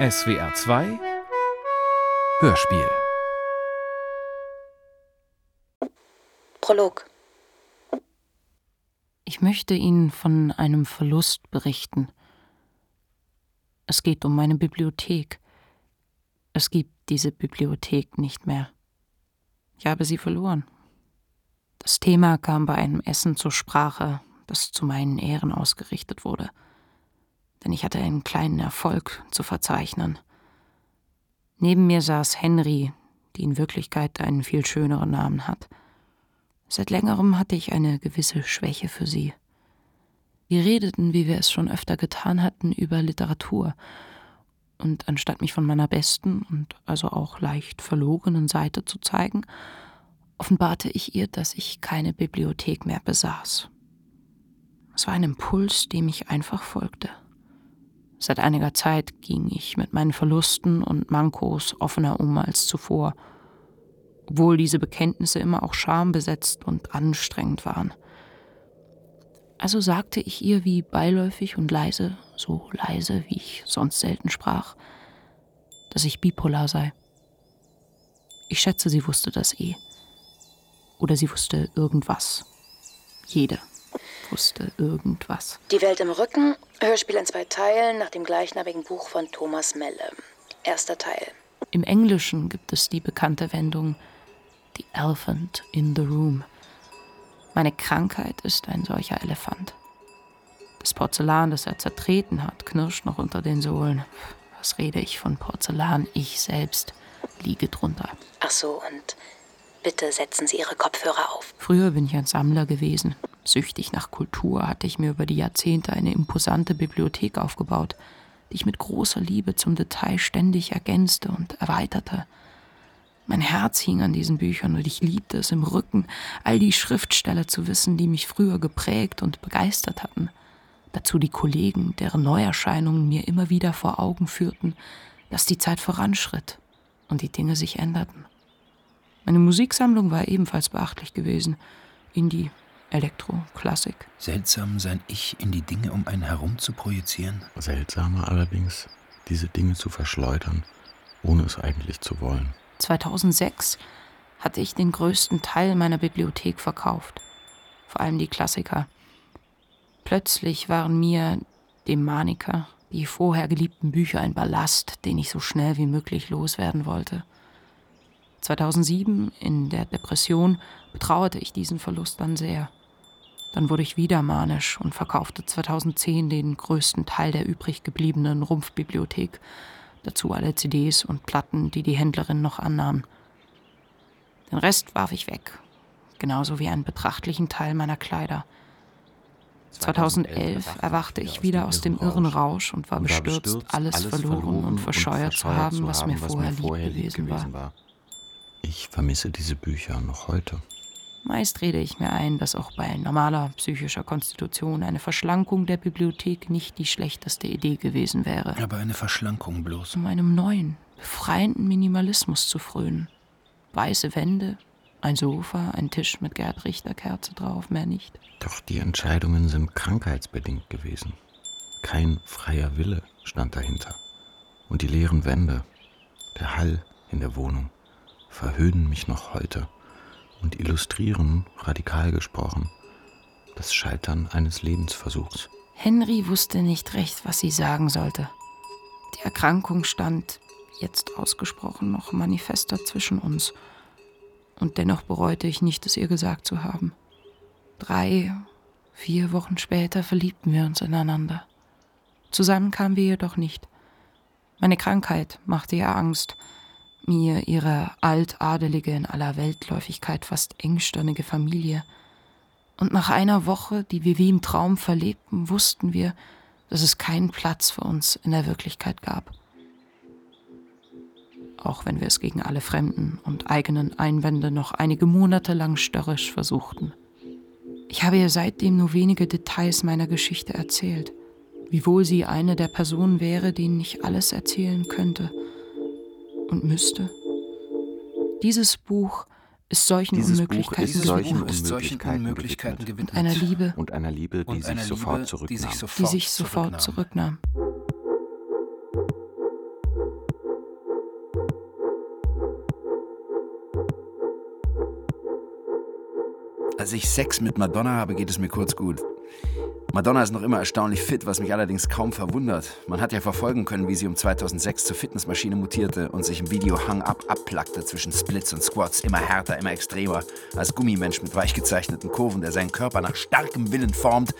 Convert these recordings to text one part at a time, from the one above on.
SWR 2 Hörspiel Prolog Ich möchte Ihnen von einem Verlust berichten. Es geht um meine Bibliothek. Es gibt diese Bibliothek nicht mehr. Ich habe sie verloren. Das Thema kam bei einem Essen zur Sprache, das zu meinen Ehren ausgerichtet wurde denn ich hatte einen kleinen Erfolg zu verzeichnen. Neben mir saß Henry, die in Wirklichkeit einen viel schöneren Namen hat. Seit längerem hatte ich eine gewisse Schwäche für sie. Wir redeten, wie wir es schon öfter getan hatten, über Literatur, und anstatt mich von meiner besten und also auch leicht verlogenen Seite zu zeigen, offenbarte ich ihr, dass ich keine Bibliothek mehr besaß. Es war ein Impuls, dem ich einfach folgte. Seit einiger Zeit ging ich mit meinen Verlusten und Mankos offener um als zuvor, obwohl diese Bekenntnisse immer auch schambesetzt und anstrengend waren. Also sagte ich ihr wie beiläufig und leise, so leise, wie ich sonst selten sprach, dass ich bipolar sei. Ich schätze, sie wusste das eh. Oder sie wusste irgendwas. Jede wusste irgendwas. Die Welt im Rücken, Hörspiel in zwei Teilen nach dem gleichnamigen Buch von Thomas Melle. Erster Teil. Im Englischen gibt es die bekannte Wendung The Elephant in the Room. Meine Krankheit ist ein solcher Elefant. Das Porzellan, das er zertreten hat, knirscht noch unter den Sohlen. Was rede ich von Porzellan? Ich selbst liege drunter. Ach so, und bitte setzen Sie Ihre Kopfhörer auf. Früher bin ich ein Sammler gewesen. Süchtig nach Kultur hatte ich mir über die Jahrzehnte eine imposante Bibliothek aufgebaut, die ich mit großer Liebe zum Detail ständig ergänzte und erweiterte. Mein Herz hing an diesen Büchern und ich liebte es im Rücken, all die Schriftsteller zu wissen, die mich früher geprägt und begeistert hatten. Dazu die Kollegen, deren Neuerscheinungen mir immer wieder vor Augen führten, dass die Zeit voranschritt und die Dinge sich änderten. Meine Musiksammlung war ebenfalls beachtlich gewesen. Indie, Elektro, Klassik. Seltsam, sein Ich in die Dinge um einen herum zu projizieren. Seltsamer allerdings, diese Dinge zu verschleudern, ohne es eigentlich zu wollen. 2006 hatte ich den größten Teil meiner Bibliothek verkauft, vor allem die Klassiker. Plötzlich waren mir, dem Maniker, die vorher geliebten Bücher ein Ballast, den ich so schnell wie möglich loswerden wollte. 2007, in der Depression, betrauerte ich diesen Verlust dann sehr. Dann wurde ich wieder manisch und verkaufte 2010 den größten Teil der übrig gebliebenen Rumpfbibliothek, dazu alle CDs und Platten, die die Händlerin noch annahm. Den Rest warf ich weg, genauso wie einen betrachtlichen Teil meiner Kleider. 2011 erwachte ich wieder aus dem irren Rausch und war bestürzt, alles verloren und verscheuert zu haben, was mir vorher lieb gewesen war. Ich vermisse diese Bücher noch heute. Meist rede ich mir ein, dass auch bei normaler psychischer Konstitution eine Verschlankung der Bibliothek nicht die schlechteste Idee gewesen wäre. Aber eine Verschlankung bloß. Um einem neuen, befreienden Minimalismus zu frönen. Weiße Wände, ein Sofa, ein Tisch mit Gerd Richter Kerze drauf, mehr nicht. Doch die Entscheidungen sind krankheitsbedingt gewesen. Kein freier Wille stand dahinter. Und die leeren Wände, der Hall in der Wohnung, verhöhnen mich noch heute und illustrieren, radikal gesprochen, das Scheitern eines Lebensversuchs. Henry wusste nicht recht, was sie sagen sollte. Die Erkrankung stand, jetzt ausgesprochen, noch manifester zwischen uns. Und dennoch bereute ich nicht, es ihr gesagt zu haben. Drei, vier Wochen später verliebten wir uns ineinander. Zusammen kamen wir jedoch nicht. Meine Krankheit machte ihr Angst, mir ihre altadelige, in aller Weltläufigkeit fast engstirnige Familie. Und nach einer Woche, die wir wie im Traum verlebten, wussten wir, dass es keinen Platz für uns in der Wirklichkeit gab. Auch wenn wir es gegen alle fremden und eigenen Einwände noch einige Monate lang störrisch versuchten. Ich habe ihr seitdem nur wenige Details meiner Geschichte erzählt, wiewohl sie eine der Personen wäre, denen ich alles erzählen könnte – und müsste. Dieses Buch ist solchen Dieses Unmöglichkeiten ist solchen Unmöglichkeiten, Unmöglichkeiten gewidmet. Einer Liebe und einer Liebe, die, sich, sofort die sich sofort, die sich sofort zurücknahm. zurücknahm. Als ich Sex mit Madonna habe, geht es mir kurz gut. Madonna ist noch immer erstaunlich fit, was mich allerdings kaum verwundert. Man hat ja verfolgen können, wie sie um 2006 zur Fitnessmaschine mutierte und sich im Video Hang Up abplackte zwischen Splits und Squats, immer härter, immer extremer, als Gummimensch mit weich gezeichneten Kurven, der seinen Körper nach starkem Willen formt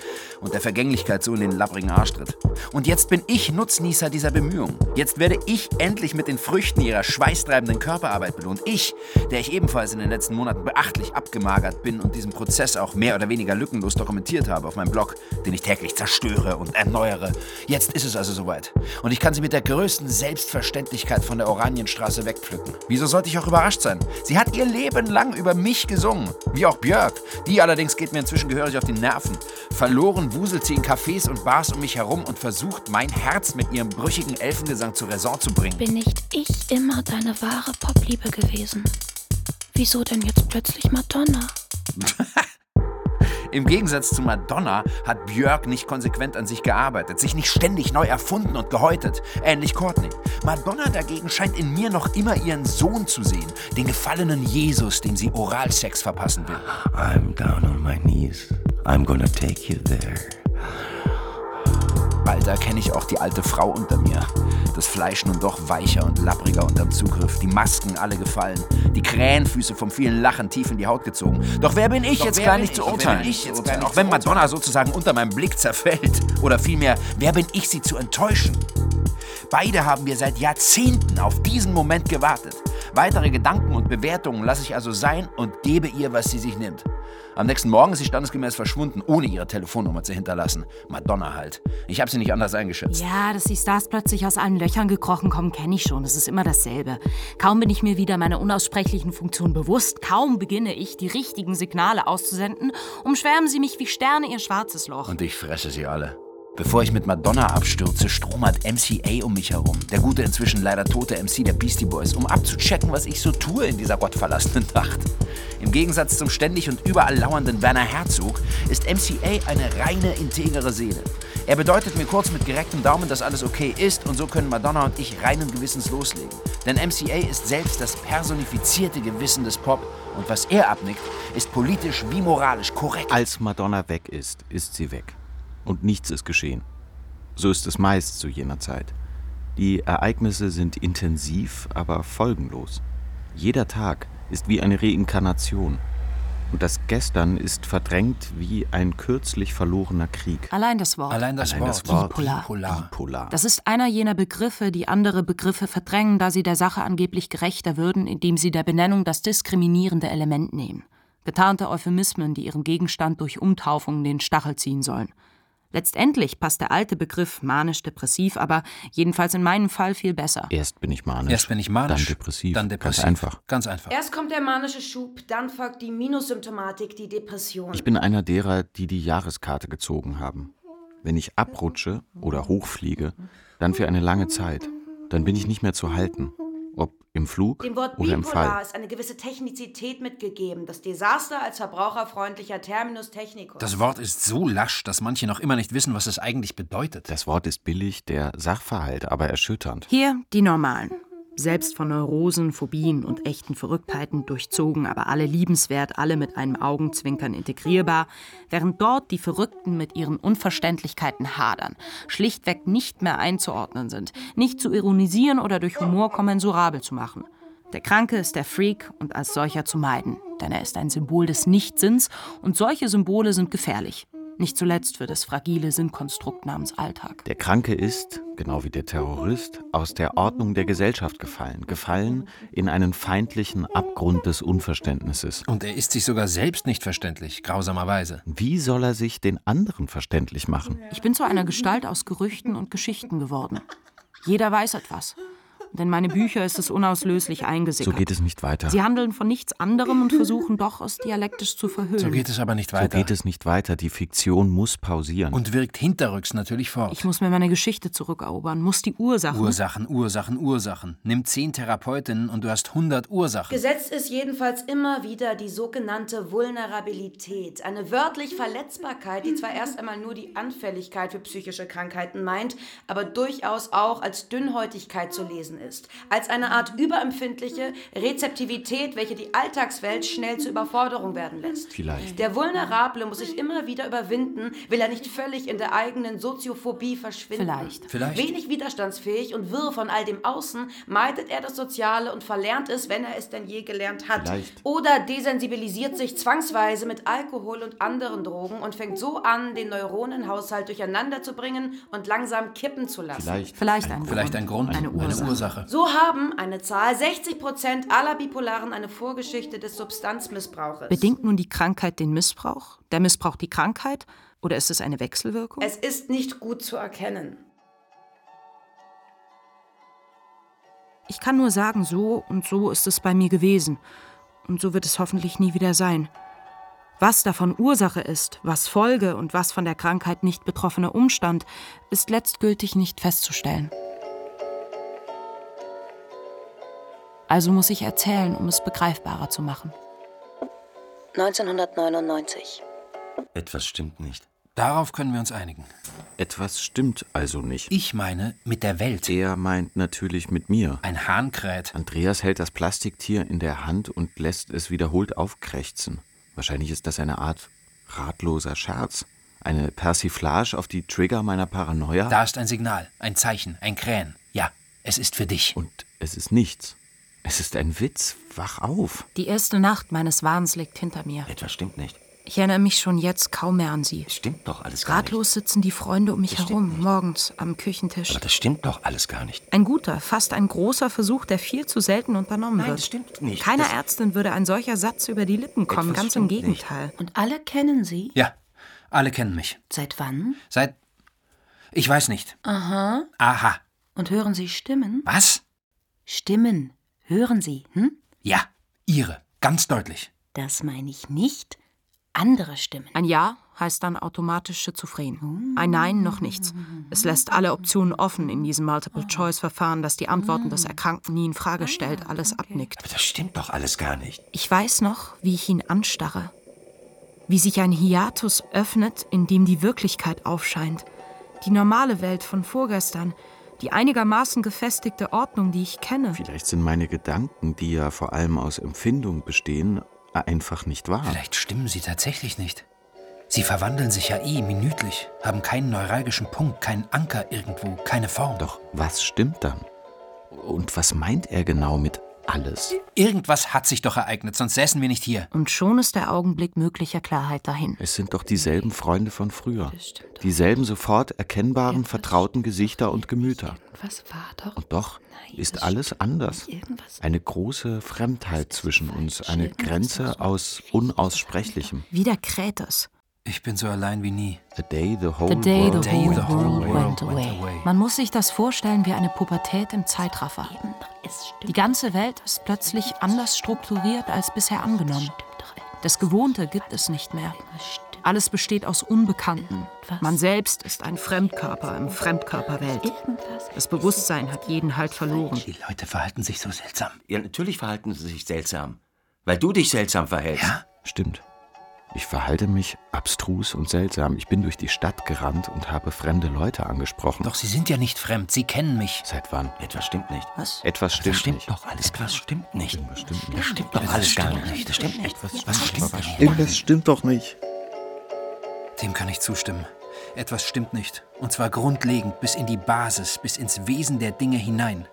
und der Vergänglichkeit so in den labbrigen Arsch tritt. Und jetzt bin ich Nutznießer dieser Bemühungen. Jetzt werde ich endlich mit den Früchten ihrer schweißtreibenden Körperarbeit belohnt. Ich, der ich ebenfalls in den letzten Monaten beachtlich abgemagert bin und diesen Prozess auch mehr oder weniger lückenlos dokumentiert habe auf meinem Blog, den ich täglich zerstöre und erneuere. Jetzt ist es also soweit. Und ich kann sie mit der größten Selbstverständlichkeit von der Oranienstraße wegpflücken. Wieso sollte ich auch überrascht sein? Sie hat ihr Leben lang über mich gesungen. Wie auch Björk. Die allerdings geht mir inzwischen gehörig auf die Nerven. Verloren wuselt sie in Cafés und Bars um mich herum und versucht, mein Herz mit ihrem brüchigen Elfengesang zu Raison zu bringen. Bin nicht ich immer deine wahre Popliebe gewesen? Wieso denn jetzt plötzlich Madonna? Im Gegensatz zu Madonna hat Björk nicht konsequent an sich gearbeitet, sich nicht ständig neu erfunden und gehäutet. Ähnlich Courtney. Madonna dagegen scheint in mir noch immer ihren Sohn zu sehen, den gefallenen Jesus, dem sie Oralsex verpassen will. I'm down on my knees. I'm gonna take you there. Bald erkenne ich auch die alte Frau unter mir. Das Fleisch nun doch weicher und labbriger unterm Zugriff. Die Masken alle gefallen. Die Krähenfüße vom vielen Lachen tief in die Haut gezogen. Doch wer bin ich Doch jetzt gar nicht ich? zu urteilen? auch zu wenn Madonna sozusagen unter meinem Blick zerfällt. Oder vielmehr, wer bin ich, sie zu enttäuschen? Beide haben wir seit Jahrzehnten auf diesen Moment gewartet. Weitere Gedanken und Bewertungen lasse ich also sein und gebe ihr, was sie sich nimmt. Am nächsten Morgen ist sie standesgemäß verschwunden, ohne ihre Telefonnummer zu hinterlassen. Madonna halt. Ich habe sie nicht anders eingeschätzt. Ja, dass die Stars plötzlich aus allen Löchern gekrochen kommen, kenne ich schon. Es ist immer dasselbe. Kaum bin ich mir wieder meiner unaussprechlichen Funktion bewusst, kaum beginne ich, die richtigen Signale auszusenden, umschwärmen sie mich wie Sterne ihr schwarzes Loch. Und ich fresse sie alle. Bevor ich mit Madonna abstürze, stromert MCA um mich herum. Der gute, inzwischen leider tote MC der Beastie Boys, um abzuchecken, was ich so tue in dieser gottverlassenen Nacht. Im Gegensatz zum ständig und überall lauernden Werner Herzog ist MCA eine reine, integere Seele. Er bedeutet mir kurz mit gerecktem Daumen, dass alles okay ist und so können Madonna und ich reinen Gewissens loslegen. Denn MCA ist selbst das personifizierte Gewissen des Pop und was er abnickt, ist politisch wie moralisch korrekt. Als Madonna weg ist, ist sie weg. Und nichts ist geschehen. So ist es meist zu jener Zeit. Die Ereignisse sind intensiv, aber folgenlos. Jeder Tag ist wie eine Reinkarnation. Und das Gestern ist verdrängt wie ein kürzlich verlorener Krieg. Allein das Wort. Allein das Allein Wort. das Wort. Bipolar. Bipolar. Bipolar. Das ist einer jener Begriffe, die andere Begriffe verdrängen, da sie der Sache angeblich gerechter würden, indem sie der Benennung das diskriminierende Element nehmen. Getarnte Euphemismen, die ihren Gegenstand durch Umtaufung den Stachel ziehen sollen. Letztendlich passt der alte Begriff manisch-depressiv, aber jedenfalls in meinem Fall viel besser. Erst bin ich manisch. Erst bin ich manisch, Dann depressiv. dann depressiv. Ganz einfach. Ganz einfach. Erst kommt der manische Schub, dann folgt die Minussymptomatik, die Depression. Ich bin einer derer, die die Jahreskarte gezogen haben. Wenn ich abrutsche oder hochfliege, dann für eine lange Zeit. Dann bin ich nicht mehr zu halten. Ob im Flug Dem Wort oder im bipolar Fall. ist eine gewisse Technizität mitgegeben. Das Desaster als verbraucherfreundlicher Terminus technicus. Das Wort ist so lasch, dass manche noch immer nicht wissen, was es eigentlich bedeutet. Das Wort ist billig, der Sachverhalt aber erschütternd. Hier die normalen. Selbst von Neurosen, Phobien und echten Verrücktheiten durchzogen, aber alle liebenswert, alle mit einem Augenzwinkern integrierbar, während dort die Verrückten mit ihren Unverständlichkeiten hadern, schlichtweg nicht mehr einzuordnen sind, nicht zu ironisieren oder durch Humor kommensurabel zu machen. Der Kranke ist der Freak und als solcher zu meiden, denn er ist ein Symbol des Nichtsinns und solche Symbole sind gefährlich. Nicht zuletzt für das fragile Sinnkonstrukt namens Alltag. Der Kranke ist, genau wie der Terrorist, aus der Ordnung der Gesellschaft gefallen. Gefallen in einen feindlichen Abgrund des Unverständnisses. Und er ist sich sogar selbst nicht verständlich, grausamerweise. Wie soll er sich den anderen verständlich machen? Ich bin zu einer Gestalt aus Gerüchten und Geschichten geworden. Jeder weiß etwas. In meine Bücher ist es unauslöslich eingesickert. So geht es nicht weiter. Sie handeln von nichts anderem und versuchen doch, es dialektisch zu verhüllen. So geht es aber nicht So weiter. geht es nicht weiter. Die Fiktion muss pausieren. Und wirkt hinterrücks natürlich fort. Ich muss mir meine Geschichte zurückerobern, muss die Ursachen. Ursachen, Ursachen, Ursachen. Nimm zehn Therapeutinnen und du hast 100 Ursachen. Gesetzt ist jedenfalls immer wieder die sogenannte Vulnerabilität, eine wörtlich Verletzbarkeit, die zwar erst einmal nur die Anfälligkeit für psychische Krankheiten meint, aber durchaus auch als Dünnhäutigkeit zu lesen ist, als eine Art überempfindliche Rezeptivität, welche die Alltagswelt schnell zur Überforderung werden lässt. Vielleicht. Der Vulnerable muss sich immer wieder überwinden, will er nicht völlig in der eigenen Soziophobie verschwinden. Vielleicht. Vielleicht. Wenig widerstandsfähig und wirr von all dem Außen, meidet er das Soziale und verlernt es, wenn er es denn je gelernt hat. Vielleicht. Oder desensibilisiert sich zwangsweise mit Alkohol und anderen Drogen und fängt so an, den Neuronenhaushalt durcheinander zu bringen und langsam kippen zu lassen. Vielleicht. Vielleicht ein Vielleicht ein Grund, Eine Ursache. Ursache. So haben eine Zahl 60 Prozent aller Bipolaren eine Vorgeschichte des Substanzmissbrauches. Bedingt nun die Krankheit den Missbrauch? Der Missbrauch die Krankheit? Oder ist es eine Wechselwirkung? Es ist nicht gut zu erkennen. Ich kann nur sagen, so und so ist es bei mir gewesen. Und so wird es hoffentlich nie wieder sein. Was davon Ursache ist, was Folge und was von der Krankheit nicht betroffener Umstand, ist letztgültig nicht festzustellen. Also muss ich erzählen, um es begreifbarer zu machen. 1999. Etwas stimmt nicht. Darauf können wir uns einigen. Etwas stimmt also nicht. Ich meine mit der Welt. Er meint natürlich mit mir. Ein Hahn kräht. Andreas hält das Plastiktier in der Hand und lässt es wiederholt aufkrächzen. Wahrscheinlich ist das eine Art ratloser Scherz. Eine Persiflage auf die Trigger meiner Paranoia. Da ist ein Signal, ein Zeichen, ein Krähen. Ja, es ist für dich. Und es ist nichts. Es ist ein Witz. Wach auf. Die erste Nacht meines Wahns liegt hinter mir. Etwas stimmt nicht. Ich erinnere mich schon jetzt kaum mehr an sie. Es stimmt doch alles gar Ratlos sitzen die Freunde um mich Das herum, nicht. morgens am Küchentisch. nicht. Aber das stimmt doch alles gar nicht. Ein guter, fast ein großer Versuch, der viel zu selten unternommen Nein, wird. das stimmt nicht. Keiner Das- Ärztin würde ein solcher Satz über die Lippen kommen, Etwas ganz im stimmt nicht. Gegenteil. Und alle kennen sie? Ja, alle kennen mich. Seit wann? Seit. Ich weiß nicht. Aha. Aha. Und hören Sie Stimmen? Was? Stimmen. Hören Sie, hm? Ja, ihre. Ganz deutlich. Das meine ich nicht. Andere Stimmen. Ein Ja heißt dann automatisch schizophren. Ein Nein noch nichts. Es lässt alle Optionen offen in diesem Multiple-Choice-Verfahren, das die Antworten des Erkrankten nie in Frage stellt, alles abnickt. Aber das stimmt doch alles gar nicht. Ich weiß noch, wie ich ihn anstarre. Wie sich ein Hiatus öffnet, in dem die Wirklichkeit aufscheint. Die normale Welt von vorgestern. Die einigermaßen gefestigte Ordnung, die ich kenne. Vielleicht sind meine Gedanken, die ja vor allem aus Empfindung bestehen, einfach nicht wahr. Vielleicht stimmen sie tatsächlich nicht. Sie verwandeln sich ja eh minütlich, haben keinen neuralgischen Punkt, keinen Anker irgendwo, keine Form. Doch was stimmt dann? Und was meint er genau mit alles? Irgendwas hat sich doch ereignet, sonst säßen wir nicht hier. Und schon ist der Augenblick möglicher Klarheit dahin. Es sind doch dieselben Freunde von früher. Dieselben sofort erkennbaren, vertrauten Gesichter und Gemüter. Was war doch? Und doch ist alles anders. Eine große Fremdheit zwischen uns, eine Grenze aus Unaussprechlichem. Wieder kräht es. Ich bin so allein wie nie. The day the whole The day world the Day whole the whole world world went away. went away. Man muss sich das vorstellen wie eine Pubertät im Zeitraffer. Die ganze Welt ist plötzlich anders strukturiert als bisher angenommen. Das Gewohnte gibt es nicht mehr. Alles besteht aus Unbekannten. Man selbst ist ein Fremdkörper im Fremdkörperwelt. Das Bewusstsein hat jeden Halt verloren. Die Leute verhalten sich so seltsam. Ja, natürlich verhalten sie sich seltsam. Weil du dich seltsam verhältst. Ja? Stimmt. Ich verhalte mich abstrus und seltsam. Ich bin durch die Stadt gerannt und habe fremde Leute angesprochen. Doch sie sind ja nicht fremd, sie kennen mich. Seit wann? Etwas stimmt nicht. Was? Etwas Das stimmt, stimmt nicht. doch alles. Etwas stimmt nicht. Das stimmt Das nicht. stimmt doch Das alles gar stimmt nicht. Das stimmt nicht. Was stimmt nicht? Irgendwas stimmt doch nicht. Dem kann ich zustimmen. Etwas stimmt nicht. Und zwar grundlegend bis in die Basis, bis ins Wesen der Dinge hinein.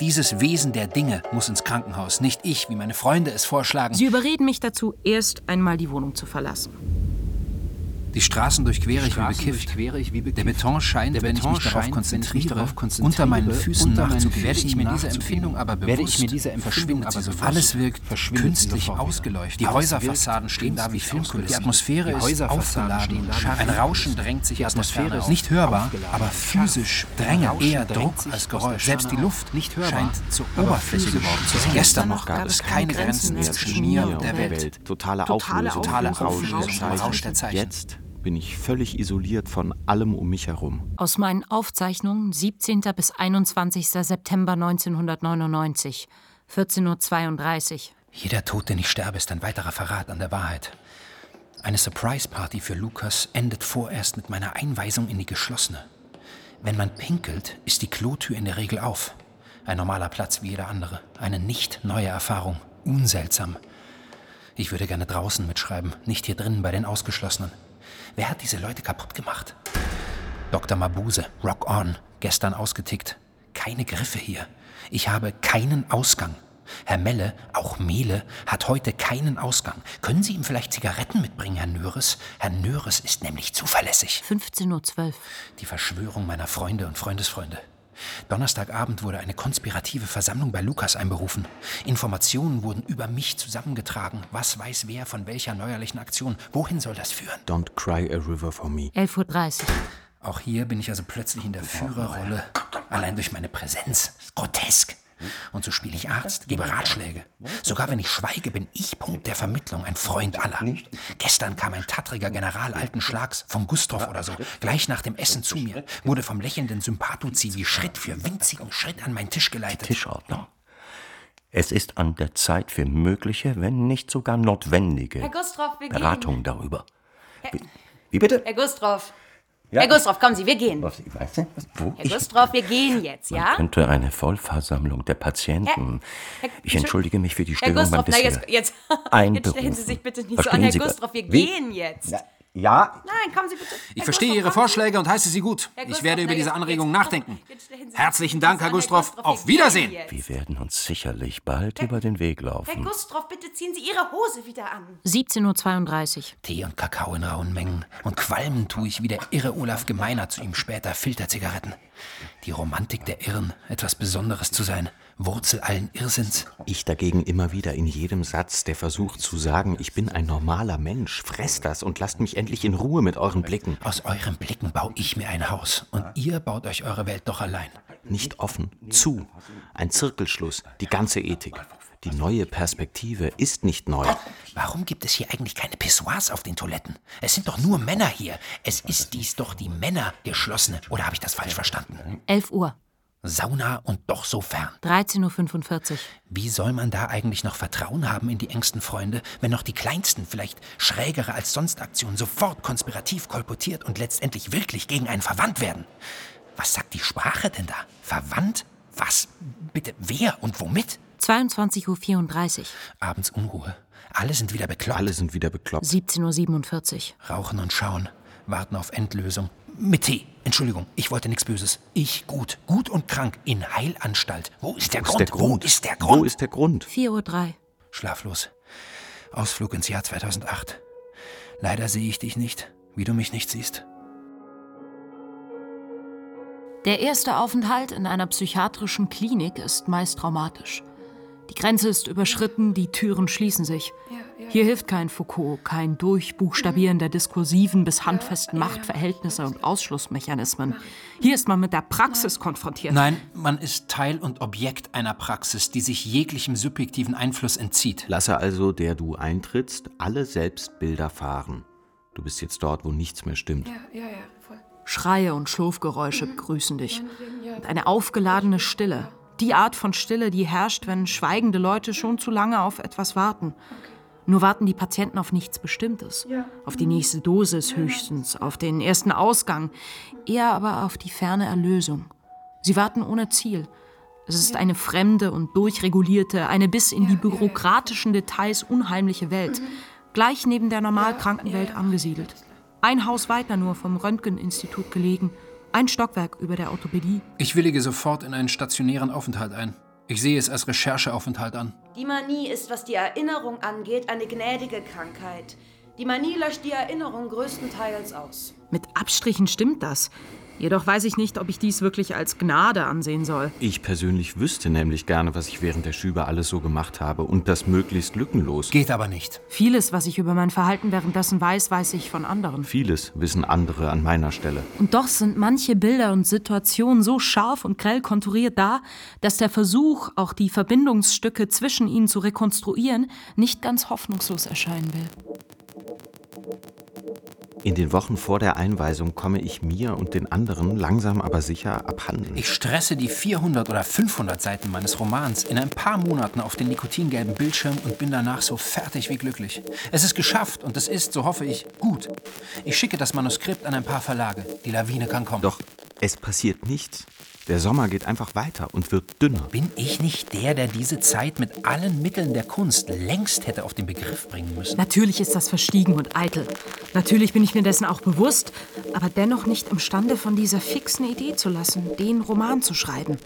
Dieses Wesen der Dinge muss ins Krankenhaus, nicht ich, wie meine Freunde es vorschlagen. Sie überreden mich dazu, erst einmal die Wohnung zu verlassen. Die Straßen durchquere ich wie bekifft. Der Beton scheint, wenn ich mich darauf konzentriere, unter meinen Füßen nachzugehen. Werde ich mir diese Empfindung aber bewusst, verschwindet sie sofort. Alles wirkt künstlich ausgeleuchtet. Die Häuserfassaden stehen da wie Filmkulissen. Die Atmosphäre ist aufgeladen. Ein Rauschen drängt sich aus der Ferne. Nicht hörbar, aber physisch dränge. Eher Druck als Geräusch. Selbst die Luft scheint zur Oberfläche geworden zu sein. Gestern noch gab es keine Grenzen mehr zwischen mir und der Welt. Totale Auflösung, Totale der Auflösung. Rausch der Zeichen. Jetzt bin ich völlig isoliert von allem um mich herum. Aus meinen Aufzeichnungen 17. bis 21. September 1999, 14.32 Uhr. Jeder Tod, den ich sterbe, ist ein weiterer Verrat an der Wahrheit. Eine Surprise-Party für Lukas endet vorerst mit meiner Einweisung in die geschlossene. Wenn man pinkelt, ist die Klotür in der Regel auf. Ein normaler Platz wie jeder andere. Eine nicht neue Erfahrung. Unseltsam. Ich würde gerne draußen mitschreiben, nicht hier drinnen bei den Ausgeschlossenen. Wer hat diese Leute kaputt gemacht? Dr. Mabuse, Rock On, gestern ausgetickt. Keine Griffe hier. Ich habe keinen Ausgang. Herr Melle, auch Mehle, hat heute keinen Ausgang. Können Sie ihm vielleicht Zigaretten mitbringen, Herr Nöres? Herr Nöres ist nämlich zuverlässig. 15.12 Uhr. Die Verschwörung meiner Freunde und Freundesfreunde. Donnerstagabend wurde eine konspirative Versammlung bei Lukas einberufen. Informationen wurden über mich zusammengetragen. Was weiß wer von welcher neuerlichen Aktion? Wohin soll das führen? Don't cry a river for me. 11.30 Uhr. Auch hier bin ich also plötzlich in der Führerrolle. Allein durch meine Präsenz. Grotesk. Und so spiele ich Arzt, gebe Ratschläge. Sogar wenn ich schweige, bin ich Punkt der Vermittlung, ein Freund aller. Gestern kam ein tattriger General alten Schlags, vom Gustav oder so, gleich nach dem Essen zu mir, wurde vom lächelnden Sympathuzivi Schritt für winzigen Schritt an meinen Tisch geleitet. Tischordnung. Es ist an der Zeit für mögliche, wenn nicht sogar notwendige Herr gehen. Beratung darüber. Wie, wie bitte? Herr Gustrov. Ja. Herr Gustrov, kommen Sie, wir gehen. Was, ich weiß nicht, was, wo? Herr Gustrov, wir gehen jetzt, Man ja? könnte eine Vollversammlung der Patienten. Herr- ich entschuldige mich für die Herr Störung beim na Dessert. jetzt, jetzt, jetzt stellen Sie sich bitte nicht so Verstehen an, Herr Sie was? Gustrov, wir Wie? gehen jetzt. Ja, Nein, kommen Sie bitte. Ich Herr verstehe Ihre. Vorschläge und heiße sie gut. Herr Ich werde über diese Anregungen jetzt- nachdenken. Herzlichen Dank, Herr wir Auf Wiedersehen. jetzt. wir werden uns sicherlich bald über den Weg Herr laufen. Gustrov, bitte ziehen Sie Ihre Hose wieder an. 17.32 Uhr. Tee und Kakao in rauen Mengen. Und qualmen tue ich wie der irre Olaf Gemeiner zu ihm später Filterzigaretten. Die Romantik der Irren, etwas Besonderes zu sein. Wurzel allen Irrsinns. Ich dagegen immer wieder in jedem Satz der Versuch zu sagen, ich bin ein normaler Mensch, fresst das und lasst mich endlich in Ruhe mit euren Blicken. Aus euren Blicken baue ich mir ein Haus. Und ihr baut euch eure Welt doch allein. Nicht offen, zu. Ein Zirkelschluss, die ganze Ethik. Die neue Perspektive ist nicht neu. Warum gibt es hier eigentlich keine Pissoirs auf den Toiletten? Es sind doch nur Männer hier. Es ist dies doch die Männergeschlossene. Oder habe ich das falsch verstanden? 11 Uhr. Sauna und doch so fern. 13.45 Uhr. Wie soll man da eigentlich noch Vertrauen haben in die engsten Freunde, wenn noch die kleinsten, vielleicht schrägere als sonst Aktionen sofort konspirativ kolportiert und letztendlich wirklich gegen einen verwandt werden? Was sagt die Sprache denn da? Verwandt? Was? Bitte, wer und womit? 22.34 Uhr. Abends Unruhe. Alle sind wieder bekloppt. Alle sind wieder bekloppt. 17.47 Uhr. Rauchen und schauen, warten auf Endlösung. Mit Tee. Entschuldigung, ich wollte nichts Böses. Ich gut, gut und krank in Heilanstalt. Wo ist der Wo Grund? ist der Grund? Wo ist der Grund? Wo ist der Grund? 4.03 Uhr. Schlaflos. Ausflug ins Jahr 2008. Leider sehe ich dich nicht, wie du mich nicht siehst. Der erste Aufenthalt in einer psychiatrischen Klinik ist meist traumatisch. Die Grenze ist überschritten, die Türen schließen sich. Hier hilft kein Foucault, kein Durchbuchstabieren der diskursiven bis handfesten Machtverhältnisse und Ausschlussmechanismen. Hier ist man mit der Praxis konfrontiert. Nein, man ist Teil und Objekt einer Praxis, die sich jeglichem subjektiven Einfluss entzieht. Lasse also, der du eintrittst, alle Selbstbilder fahren. Du bist jetzt dort, wo nichts mehr stimmt. Schreie und Schlurfgeräusche begrüßen dich. Und eine aufgeladene Stille. Die Art von Stille, die herrscht, wenn schweigende Leute schon zu lange auf etwas warten. Nur warten die Patienten auf nichts Bestimmtes. Auf die nächste Dosis höchstens, auf den ersten Ausgang, eher aber auf die ferne Erlösung. Sie warten ohne Ziel. Es ist eine fremde und durchregulierte, eine bis in die bürokratischen Details unheimliche Welt, gleich neben der Normalkrankenwelt angesiedelt. Ein Haus weiter nur vom Röntgeninstitut gelegen, ein Stockwerk über der Orthopädie. Ich willige sofort in einen stationären Aufenthalt ein. Ich sehe es als Rechercheaufenthalt an. Die Manie ist, was die Erinnerung angeht, eine gnädige Krankheit. Die Manie löscht die Erinnerung größtenteils aus. Mit Abstrichen stimmt das. Jedoch weiß ich nicht, ob ich dies wirklich als Gnade ansehen soll. Ich persönlich wüsste nämlich gerne, was ich während der Schübe alles so gemacht habe und das möglichst lückenlos. Geht aber nicht. Vieles, was ich über mein Verhalten währenddessen weiß, weiß ich von anderen. Vieles wissen andere an meiner Stelle. Und doch sind manche Bilder und Situationen so scharf und grell konturiert da, dass der Versuch, auch die Verbindungsstücke zwischen ihnen zu rekonstruieren, nicht ganz hoffnungslos erscheinen will. In den Wochen vor der Einweisung komme ich mir und den anderen langsam aber sicher abhanden. Ich stresse die 400 oder 500 Seiten meines Romans in ein paar Monaten auf den nikotingelben Bildschirm und bin danach so fertig wie glücklich. Es ist geschafft und es ist, so hoffe ich, gut. Ich schicke das Manuskript an ein paar Verlage. Die Lawine kann kommen. Doch es passiert nichts. Der Sommer geht einfach weiter und wird dünner. Bin ich nicht der, der diese Zeit mit allen Mitteln der Kunst längst hätte auf den Begriff bringen müssen? Natürlich ist das verstiegen und eitel. Natürlich bin ich mir dessen auch bewusst, aber dennoch nicht imstande, von dieser fixen Idee zu lassen, den Roman zu schreiben.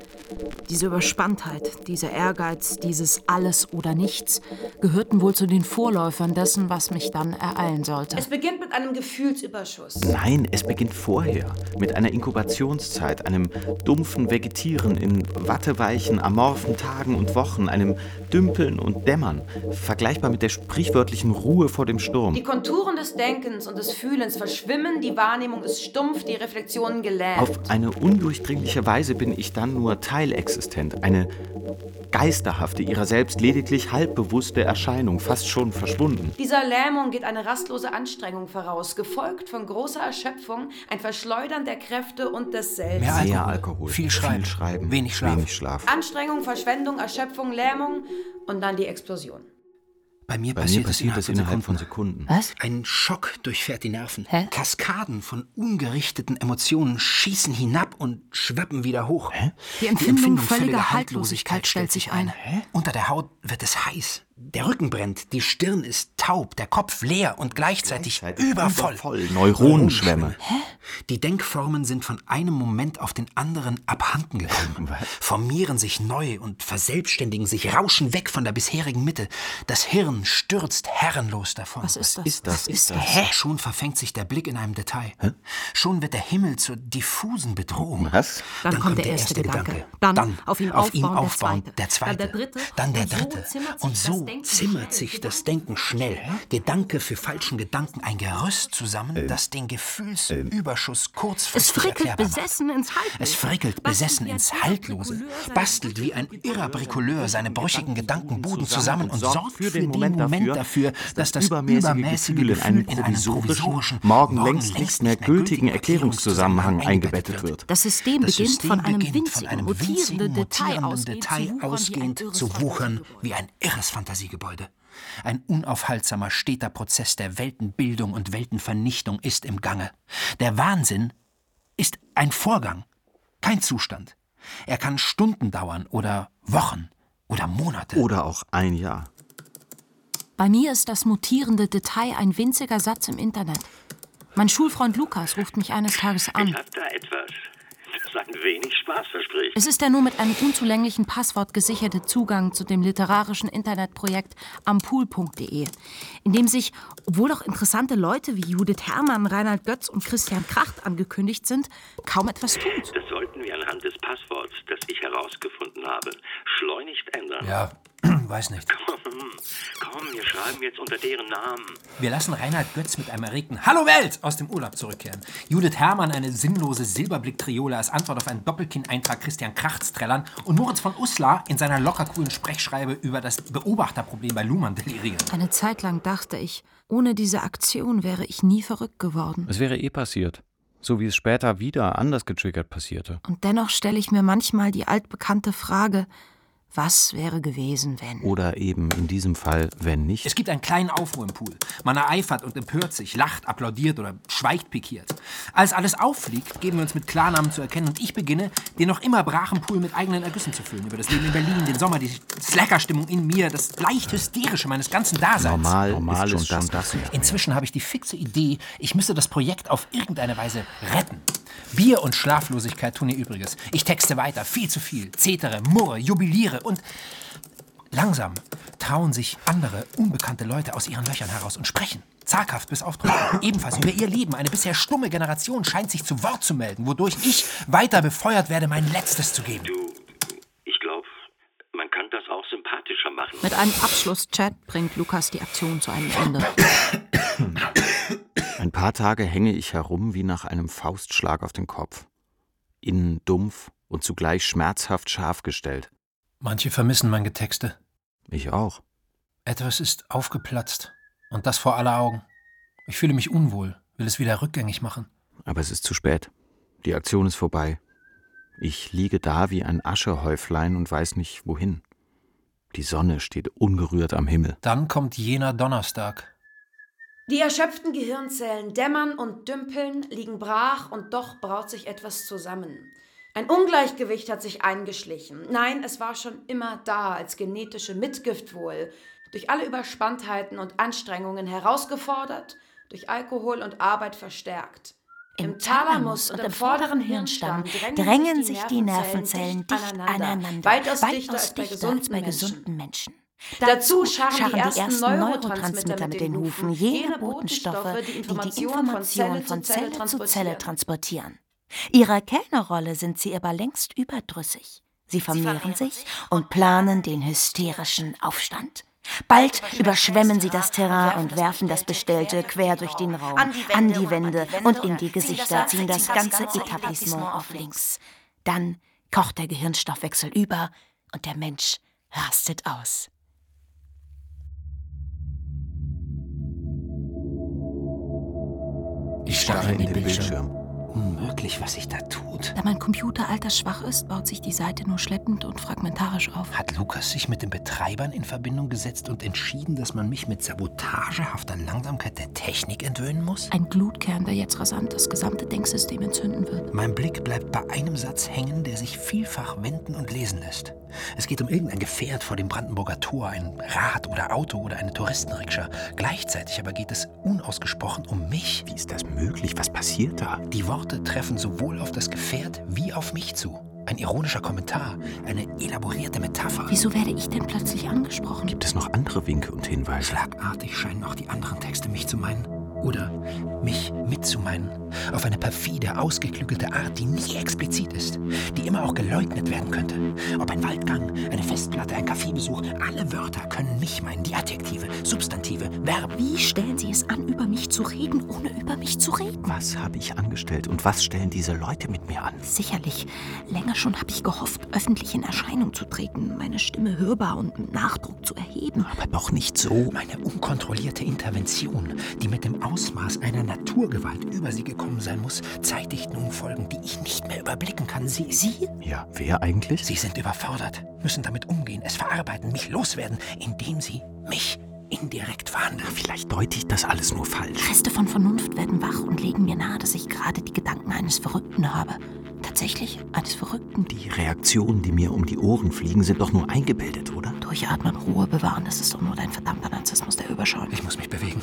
Diese Überspanntheit, dieser Ehrgeiz, dieses Alles oder Nichts gehörten wohl zu den Vorläufern dessen, was mich dann ereilen sollte. Es beginnt mit einem Gefühlsüberschuss. Nein, es beginnt vorher. Mit einer Inkubationszeit, einem dumpfen Vegetieren in watteweichen, amorphen Tagen und Wochen, einem Dümpeln und Dämmern, vergleichbar mit der sprichwörtlichen Ruhe vor dem Sturm. Die Konturen des Denkens und des Fühlens verschwimmen, die Wahrnehmung ist stumpf, die Reflexionen gelähmt. Auf eine undurchdringliche Weise bin ich dann nur teilexistent, eine geisterhafte, ihrer selbst lediglich halbbewusste Erscheinung, fast schon verschwunden. Dieser Lähmung geht eine rastlose Anstrengung voraus, gefolgt von großer Erschöpfung, ein Verschleudern der Kräfte und des Selbst. Mehr Alkohol, Alkohol, viel Schreiben, viel Schreiben, wenig Schlaf. wenig Schlaf. Anstrengung, Verschwendung, Erschöpfung, Lähmung und dann die Explosion. Bei mir Bei passiert, mir passiert das innerhalb von Sekunden. Was? Ein Schock durchfährt die Nerven. Hä? Kaskaden von ungerichteten Emotionen schießen hinab und schwappen wieder hoch. Die Empfindung völliger Haltlosigkeit stellt sich ein. Unter der Haut wird es heiß. Der Rücken brennt, die Stirn ist taub, der Kopf leer und gleichzeitig, Gleichzeitig übervoll. übervoll. Neuronenschwämme. Die Denkformen sind von einem Moment auf den anderen abhanden gekommen, formieren sich neu und verselbstständigen sich, rauschen weg von der bisherigen Mitte. Das Hirn stürzt herrenlos davon. Was ist das? Ist das? Ist das? Hä? Schon verfängt sich der Blick in einem Detail. Schon wird der Himmel zur diffusen Bedrohung. Was? Dann, kommt der erste Gedanke. Dann, auf ihn aufbauen, der zweite. der zweite. Dann der dritte. Dann der Und so dritte. Und so zimmert schnell. sich das Denken schnell. Gedanke für falschen Gedanken ein Gerüst zusammen, das den Gefühlsüberschuss kurzfristig Es frickelt erklärbar macht. besessen ins Haltlose. Es frickelt besessen ins Haltlose, bastelt wie ein irrer Bricoleur seine brüchigen Gedankenbuden zusammen und sorgt für den Moment dafür, dafür, dass das übermäßige übermäßige Gefühl in einen provisorischen, morgen längst nicht mehr gültigen Erklärungszusammenhang eingebettet wird. Das System beginnt von einem winzigen, von einem mutierenden winzigen, Detail mutierenden Detail ausgehend, zu wuchern wie ein irres Fantasiegebäude. Ein unaufhaltsamer, steter Prozess der Weltenbildung und Weltenvernichtung ist im Gange. Der Wahnsinn ist ein Vorgang, kein Zustand. Er kann Stunden dauern oder Wochen oder Monate. Oder auch ein Jahr. Bei mir ist das mutierende Detail ein winziger Satz im Internet. Mein Schulfreund Lukas ruft mich eines Tages Ich an. hab da etwas, ein wenig Spaß verspricht. Es ist der nur mit einem unzulänglichen Passwort gesicherte Zugang zu dem literarischen Internetprojekt ampool.de, in dem sich, obwohl auch interessante Leute wie Judith Herrmann, Reinhard Götz und Christian Kracht angekündigt sind, kaum etwas tut. Das sollten wir anhand des Passworts, das ich herausgefunden habe, schleunigst ändern. Ja, weiß nicht. Komm, komm, wir schreiben jetzt unter deren Namen. Wir lassen Reinhard Götz mit einem erregten Hallo Welt aus dem Urlaub zurückkehren. Judith Herrmann eine sinnlose Silberblick-Triole als Antwort auf einen Doppelkinn-Eintrag Christian Krachts trällern und Moritz von Uslar in seiner locker coolen Sprechschreibe über das Beobachterproblem bei Luhmann delirieren. Eine Zeit lang dachte ich, ohne diese Aktion wäre ich nie verrückt geworden. Es wäre eh passiert. So wie es später wieder anders getriggert passierte. Und dennoch stelle ich mir manchmal die altbekannte Frage, was wäre gewesen, wenn? Oder eben in diesem Fall, wenn nicht. Es gibt einen kleinen Aufruhr im Pool. Man ereifert und empört sich, lacht, applaudiert oder schweigt pikiert. Als alles auffliegt, geben wir uns mit Klarnamen zu erkennen und ich beginne, den noch immer brachen Pool mit eigenen Ergüssen zu füllen. Über das Leben in Berlin, den Sommer, die Slacker-Stimmung in mir, das leicht Hysterische meines ganzen Daseins. Normal, Normal ist schon und dann fast das. nicht mehr. Inzwischen habe ich die fixe Idee, ich müsste das Projekt auf irgendeine Weise retten. Bier und Schlaflosigkeit tun ihr Übriges. Ich texte weiter, viel zu viel, zetere, murre, jubiliere und langsam trauen sich andere, unbekannte Leute aus ihren Löchern heraus und sprechen. Zaghaft bis aufdrückend. Ebenfalls über ihr Leben. Eine bisher stumme Generation scheint sich zu Wort zu melden, wodurch ich weiter befeuert werde, mein Letztes zu geben. Du, ich glaube, man kann das auch sympathischer machen. Mit einem Abschlusschat bringt Lukas die Aktion zu einem Ende. Ein paar Tage hänge ich herum wie nach einem Faustschlag auf den Kopf. Innen dumpf und zugleich schmerzhaft scharf gestellt. Manche vermissen meine Texte. Ich auch. Etwas ist aufgeplatzt. Und das vor aller Augen. Ich fühle mich unwohl, will es wieder rückgängig machen. Aber es ist zu spät. Die Aktion ist vorbei. Ich liege da wie ein Aschehäuflein und weiß nicht wohin. Die Sonne steht ungerührt am Himmel. Dann kommt jener Donnerstag. Die erschöpften Gehirnzellen dämmern und dümpeln, liegen brach und doch braut sich etwas zusammen. Ein Ungleichgewicht hat sich eingeschlichen. Nein, es war schon immer da, als genetische Mitgift wohl. Durch alle Überspanntheiten und Anstrengungen herausgefordert, durch Alkohol und Arbeit verstärkt. Im Thalamus und im vorderen Hirnstamm drängen sich die Nervenzellen dicht aneinander, weitaus weitaus dichter als bei dichter als bei gesunden gesunden Menschen. Dazu scharren scharren die ersten Neurotransmitter mit den Hufen, jene Botenstoffe, die die Informationen Informationen von Zelle zu Zelle transportieren. Ihrer Kellnerrolle sind sie aber längst überdrüssig. Sie vermehren sich und planen den hysterischen Aufstand. Bald überschwemmen sie das Terrain und werfen das Bestellte quer durch den Raum, an die Wände und in die Gesichter, ziehen das ganze Etablissement auf links. Dann kocht der Gehirnstoffwechsel über und der Mensch rastet aus. Ich starre in den Bildschirm. Unmöglich, was sich da tut. Da mein Computer altersschwach ist, baut sich die Seite nur schleppend und fragmentarisch auf. Hat Lukas sich mit den Betreibern in Verbindung gesetzt und entschieden, dass man mich mit sabotagehafter Langsamkeit der Technik entwöhnen muss? Ein Glutkern, der jetzt rasant das gesamte Denksystem entzünden wird. Mein Blick bleibt bei einem Satz hängen, der sich vielfach wenden und lesen lässt. Es geht um irgendein Gefährt vor dem Brandenburger Tor, ein Rad oder Auto oder eine Touristenrikscha. Gleichzeitig aber geht es unausgesprochen um mich. Wie ist das möglich? Was passiert da? Die Worte treffen sowohl auf das Gefährt wie auf mich zu. Ein ironischer Kommentar, eine elaborierte Metapher. Wieso werde ich denn plötzlich angesprochen? Gibt es noch andere Winke und Hinweise? Schlagartig scheinen auch die anderen Texte mich zu meinen. Oder mich mitzumeinen. Auf eine perfide, ausgeklügelte Art, die nie explizit ist. Die immer auch geleugnet werden könnte. Ob ein Waldgang, eine Festplatte, ein Kaffeebesuch. Alle Wörter können mich meinen. Die Adjektive, Substantive, Verben. Wie stellen Sie es an, über mich zu reden, ohne über mich zu reden? Was habe ich angestellt und was stellen diese Leute mit mir an? Sicherlich. Länger schon habe ich gehofft, öffentlich in Erscheinung zu treten, meine Stimme hörbar und mit Nachdruck zu erheben. Aber doch nicht so. Meine unkontrollierte Intervention, die mit dem Ausmaß einer Naturgewalt über sie gekommen sein muss, zeitigt nun Folgen, die ich nicht mehr überblicken kann. Sie, Sie? Ja, wer eigentlich? Sie sind überfordert, müssen damit umgehen, es verarbeiten, mich loswerden, indem Sie mich indirekt verhandeln. Vielleicht deute ich das alles nur falsch. Reste von Vernunft werden wach und legen mir nahe, dass ich gerade die Gedanken eines Verrückten habe. Tatsächlich, eines Verrückten. Die Reaktionen, die mir um die Ohren fliegen, sind doch nur eingebildet, oder? Durchatmen, Ruhe bewahren, das ist doch nur dein verdammter Narzissmus, der überschaut. Ich muss mich bewegen.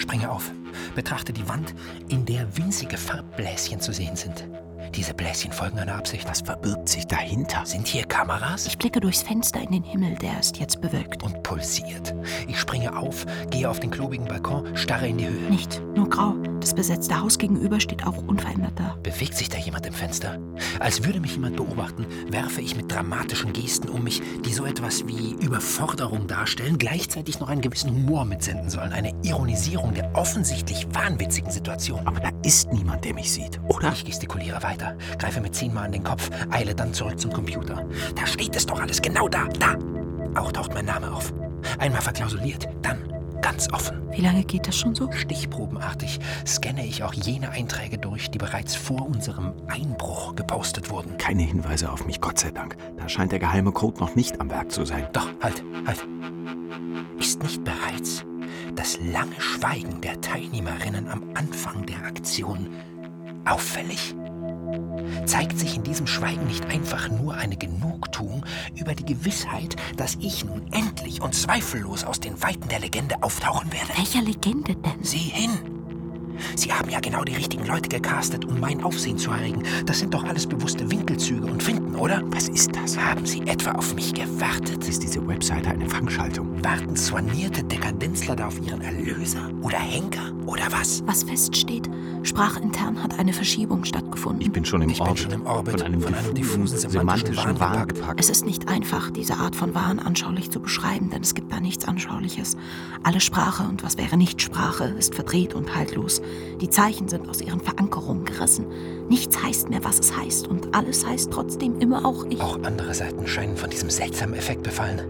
Springe auf, betrachte die Wand, in der winzige Farbbläschen zu sehen sind. Diese Bläschen folgen einer Absicht. Was verbirgt sich dahinter? Sind hier Kameras? Ich blicke durchs Fenster in den Himmel, der ist jetzt bewölkt. Und pulsiert. Ich springe auf, gehe auf den klobigen Balkon, starre in die Höhe. Nicht, nur grau. Das besetzte Haus gegenüber steht auch unverändert da. Bewegt sich da jemand im Fenster? Als würde mich jemand beobachten, werfe ich mit dramatischen Gesten um mich, die so etwas wie Überforderung darstellen, gleichzeitig noch einen gewissen Humor mitsenden sollen. Eine Ironisierung der offensichtlich wahnwitzigen Situation. Aber da ist niemand, der mich sieht, oder? Ich gestikuliere weiter, greife mir zehnmal an den Kopf, eile dann zurück zum Computer. Da steht es doch alles, genau da, da. Auch taucht mein Name auf. Einmal verklausuliert, dann ganz offen. Wie lange geht das schon so? Stichprobenartig scanne ich auch jene Einträge durch, die bereits vor unserem Einbruch gepostet wurden. Keine Hinweise auf mich, Gott sei Dank. Da scheint der geheime Code noch nicht am Werk zu sein. Doch, halt, halt. Ist nicht bereits das lange Schweigen der Teilnehmerinnen am Anfang der Aktion auffällig? Zeigt sich in diesem Schweigen nicht einfach nur eine Genugtuung über die Gewissheit, dass ich nun endlich und zweifellos aus den Weiten der Legende auftauchen werde? Welcher Legende denn? Sieh hin! Sie haben ja genau die richtigen Leute gecastet, um mein Aufsehen zu erregen. Das sind doch alles bewusste Winkelzüge und Finden, oder? Was ist das? Haben Sie etwa auf mich gewartet? Ist diese Webseite eine Fangschaltung? Warten soignierte Dekadenzler da auf ihren Erlöser? Oder Henker? Oder was? Was feststeht, sprachintern hat eine Verschiebung stattgefunden. Ich bin schon im Ich bin Orbit. schon im Orbit Von einem, von einem diffusen, diffusen semantischen semantischen Wahn gepackt. Es ist nicht einfach, diese Art von Wahn anschaulich zu beschreiben, denn es gibt da nichts Anschauliches. Alle Sprache und was wäre nicht Sprache ist verdreht und haltlos. Die Zeichen sind aus ihren Verankerungen gerissen. Nichts heißt mehr, was es heißt und alles heißt trotzdem immer auch ich. Auch andere Seiten scheinen von diesem seltsamen Effekt befallen.